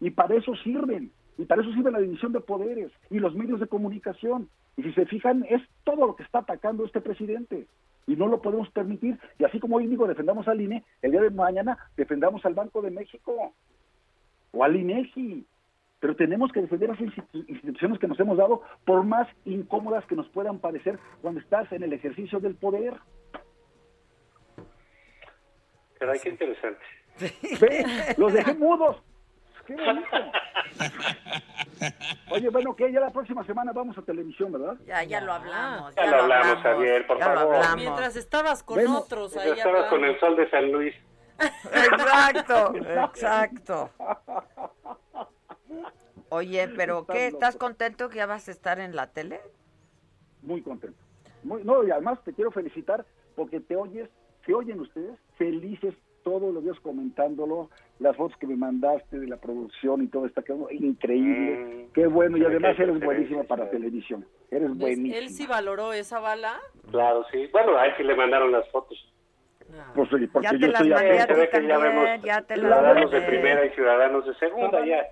Y para eso sirven, y para eso sirve la división de poderes y los medios de comunicación. Y si se fijan, es todo lo que está atacando este presidente. Y no lo podemos permitir. Y así como hoy digo, defendamos al INE, el día de mañana defendamos al Banco de México. o al INEGI. Pero tenemos que defender las institu- instituciones que nos hemos dado, por más incómodas que nos puedan parecer cuando estás en el ejercicio del poder. Caray, qué interesante. Ve, los dejé mudos. Qué bonito. Oye, bueno, que ya la próxima semana vamos a televisión, ¿verdad? Ya, ya lo hablamos. Ya lo hablamos, Javier, por ya lo favor. hablamos. Mientras estabas con Bueno, otros ahí Mientras estabas con el sol de San Luis. Exacto, exacto. Oye, pero ¿qué? Estás ¿Estás loco. contento que ya vas a estar en la tele? Muy contento. Muy, no, y además te quiero felicitar porque te oyes, se oyen ustedes felices todos los días comentándolo, las fotos que me mandaste de la producción y todo está quedando increíble. Mm. Qué bueno, y además eres buenísimo para sí. televisión. Eres ¿Ves? buenísimo. Él sí valoró esa bala. Claro, sí. Bueno, a él sí le mandaron las fotos. Pues, oye, porque Ya te yo las mandé a ti ve que ya vemos ya te las ciudadanos de primera y ciudadanos de segunda. Ya,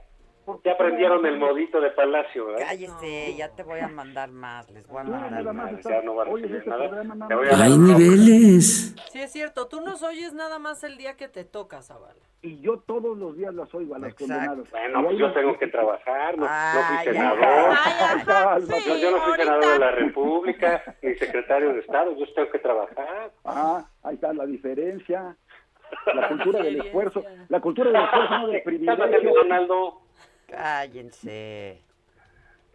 ya aprendieron el modito de Palacio, ¿verdad? Cállese, ya te voy a mandar más, les voy a mandar más. Ya no van a recibir este nada. programa, voy a Hay niveles. Sí, es cierto. Tú nos oyes nada más el día que te toca, Zavala. Y yo todos los días las oigo a las Exacto. condenadas. Bueno, pues yo tengo que trabajar, no, no Ay, fui ay, senador. Cálmate. Yo, yo no fui senador de la República, ni secretario de Estado, yo tengo que trabajar. Ah, ahí está la diferencia. La cultura del esfuerzo. La cultura del esfuerzo, no del privilegio. Donaldo. Cállense.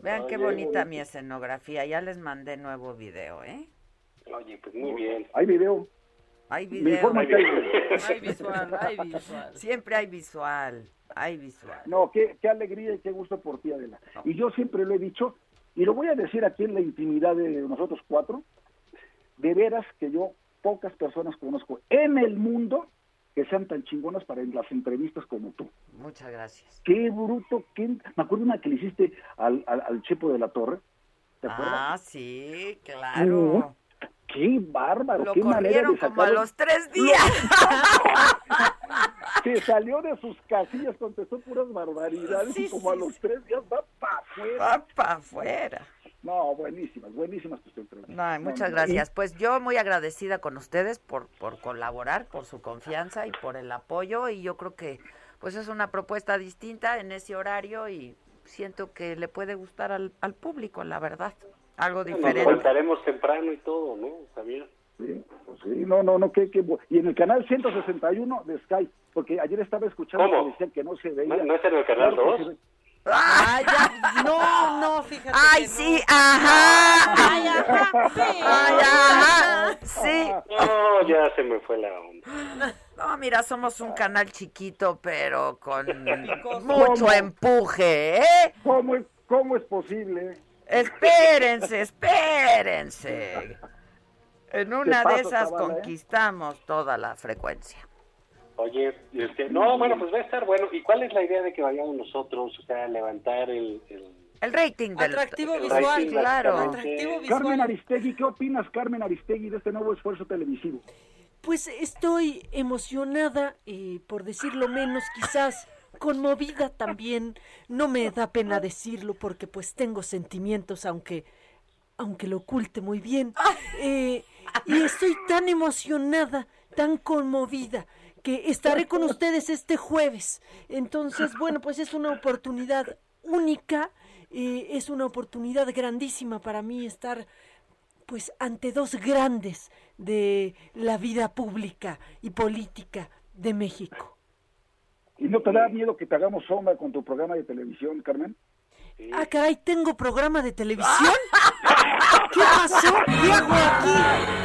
Vean qué bonita bonito. mi escenografía. Ya les mandé nuevo video, ¿eh? Oye, pues muy bien. Hay video. Hay Me video. informan que hay video. Hay visual, hay visual. Siempre hay visual. Hay visual. No, qué, qué alegría y qué gusto por ti, Adela. Y yo siempre lo he dicho, y lo voy a decir aquí en la intimidad de nosotros cuatro, de veras que yo pocas personas conozco en el mundo que sean tan chingonas para las entrevistas como tú. Muchas gracias. Qué bruto, qué... Me acuerdo una que le hiciste al, al, al Chepo de la Torre, ¿te acuerdas? Ah, sí, claro. Qué bárbaro, Lo qué manera de como a sacar... los tres días. Se salió de sus casillas, contestó puras barbaridades Sí, y como a sí, los sí. tres días va para afuera. Va para afuera. No, buenísimas, buenísimas tus entrevistas. No, muchas no, gracias. Pues yo muy agradecida con ustedes por, por colaborar, por su confianza y por el apoyo. Y yo creo que pues es una propuesta distinta en ese horario y siento que le puede gustar al, al público, la verdad. Algo Nos diferente. levantaremos temprano y todo, ¿no, Javier? Sí, pues sí, no, no, no, bu- Y en el canal 161 de Sky, porque ayer estaba escuchando ¿Cómo? que decían que no se veía. ¿No, no es en el canal Claro que 2? Ay, ya. No, no, fíjate. Ay, que no. sí, ajá. Ay, ajá, sí. Ay, ajá. Sí. No, ya se me fue la onda. No, mira, somos un canal chiquito, pero con Picoso. mucho ¿Cómo? empuje, ¿eh? ¿Cómo es, ¿Cómo es posible? Espérense, espérense. En una de esas ¿eh? conquistamos toda la frecuencia. Oye, este, no, bueno, pues va a estar bueno. ¿Y cuál es la idea de que vayamos nosotros, o sea, levantar el... el... El rating del Atractivo el visual. rating, claro. Atractivo Carmen visual. Aristegui, ¿qué opinas, Carmen Aristegui, de este nuevo esfuerzo televisivo? Pues estoy emocionada, eh, por decirlo menos, quizás conmovida también. No me da pena decirlo porque pues tengo sentimientos, aunque aunque lo oculte muy bien. Eh, y estoy tan emocionada, tan conmovida, que estaré con ustedes este jueves. Entonces, bueno, pues es una oportunidad única, eh, es una oportunidad grandísima para mí estar pues ante dos grandes de la vida pública y política de México. ¿Y no te da miedo que te hagamos sombra con tu programa de televisión, Carmen? Ah, caray, ¿tengo programa de televisión? ¿Qué pasó? ¿Qué hago aquí?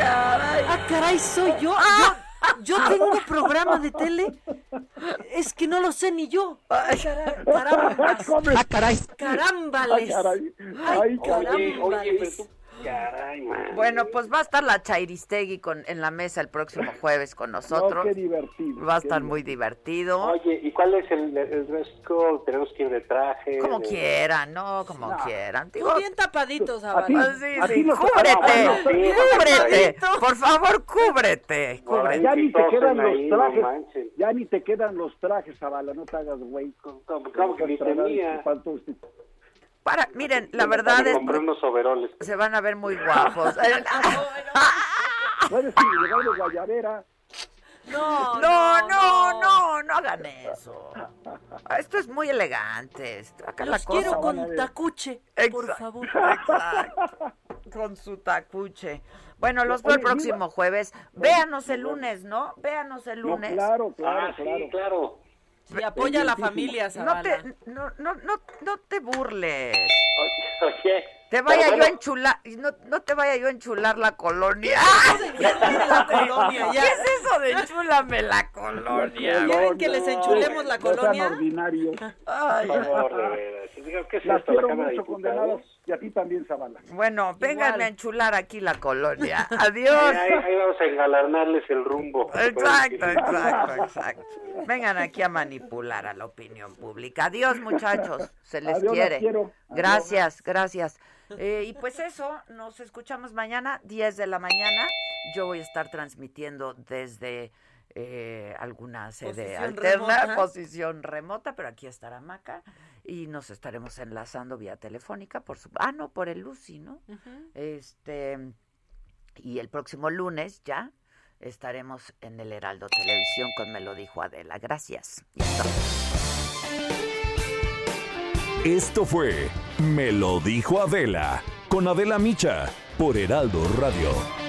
Ah, caray, soy yo. Yo, yo tengo programa de tele. Es que no lo sé ni yo. Ay, cara- carambas. Ah, caray. Ay, caray. Ay, Ay, caray. Oye, oye, pero tú... Caray, man. Bueno, pues va a estar la Chairistegui con, en la mesa el próximo jueves con No, nosotros. qué divertido. Va a estar divertido. muy divertido. Oye, ¿y cuál es el, el dress code? ¿Tenemos que ir de traje? Como de- quieran, no, como No. quieran. Tú Digo, bien tapaditos, A ti, Zavala. Ah, sí, a sí, los- cúbrete, Ah, bueno, sí, cúbrete, por favor, cúbrete, cúbrete. Ya ni te quedan los ahí, no trajes. manchen. Ya ni te quedan los trajes, Zavala, no te hagas güey. Como, como que ni tenía. Para, miren, la verdad es compré que unos overoles. se van a ver muy guapos. Puedes ir llegar de guayabera. No, No, no, no, no hagan eso. Esto es muy elegante. Esto, acá la Los cosa. quiero con tacuche, por favor. Exacto. Con su tacuche. Bueno, los veo el próximo jueves. Véanos el lunes, ¿no? Véanos el No, lunes. claro, claro, Ah, sí, claro. Y apoya a la familia, No Zavala. te, no, no, no, no te burles. Oye, Te vaya pero yo a bueno, enchular, no, no te vaya yo a enchular la colonia. la colonia, ya. ¿Qué es eso de enchúlame la colonia? ¿Quieren que les enchulemos la No sean colonia? ordinarios. Ay, Por favor, de veras. ¿qué es esto? La Cámara de Diputados. Y a ti también, Zavala. Bueno, Igual. a enchular aquí la colonia. Adiós. ahí- ahí vamos a engalanarles el rumbo. Exacto, exacto, exacto. Vengan aquí a manipular a la opinión pública. Adiós, muchachos. Se les Adiós, quiere. quiero. Adiós. Gracias, gracias. Eh, y pues eso, nos escuchamos mañana, 10 de la mañana. Yo voy a estar transmitiendo desde eh, alguna sede Posición alterna, remota. posición remota, pero aquí estará Maca y nos estaremos enlazando vía telefónica por su ah no por el Lucy, ¿no? Este y el próximo lunes ya estaremos en el Heraldo Televisión con Me lo dijo Adela. Gracias. Esto fue Me lo dijo Adela con Adela Micha por Heraldo Radio.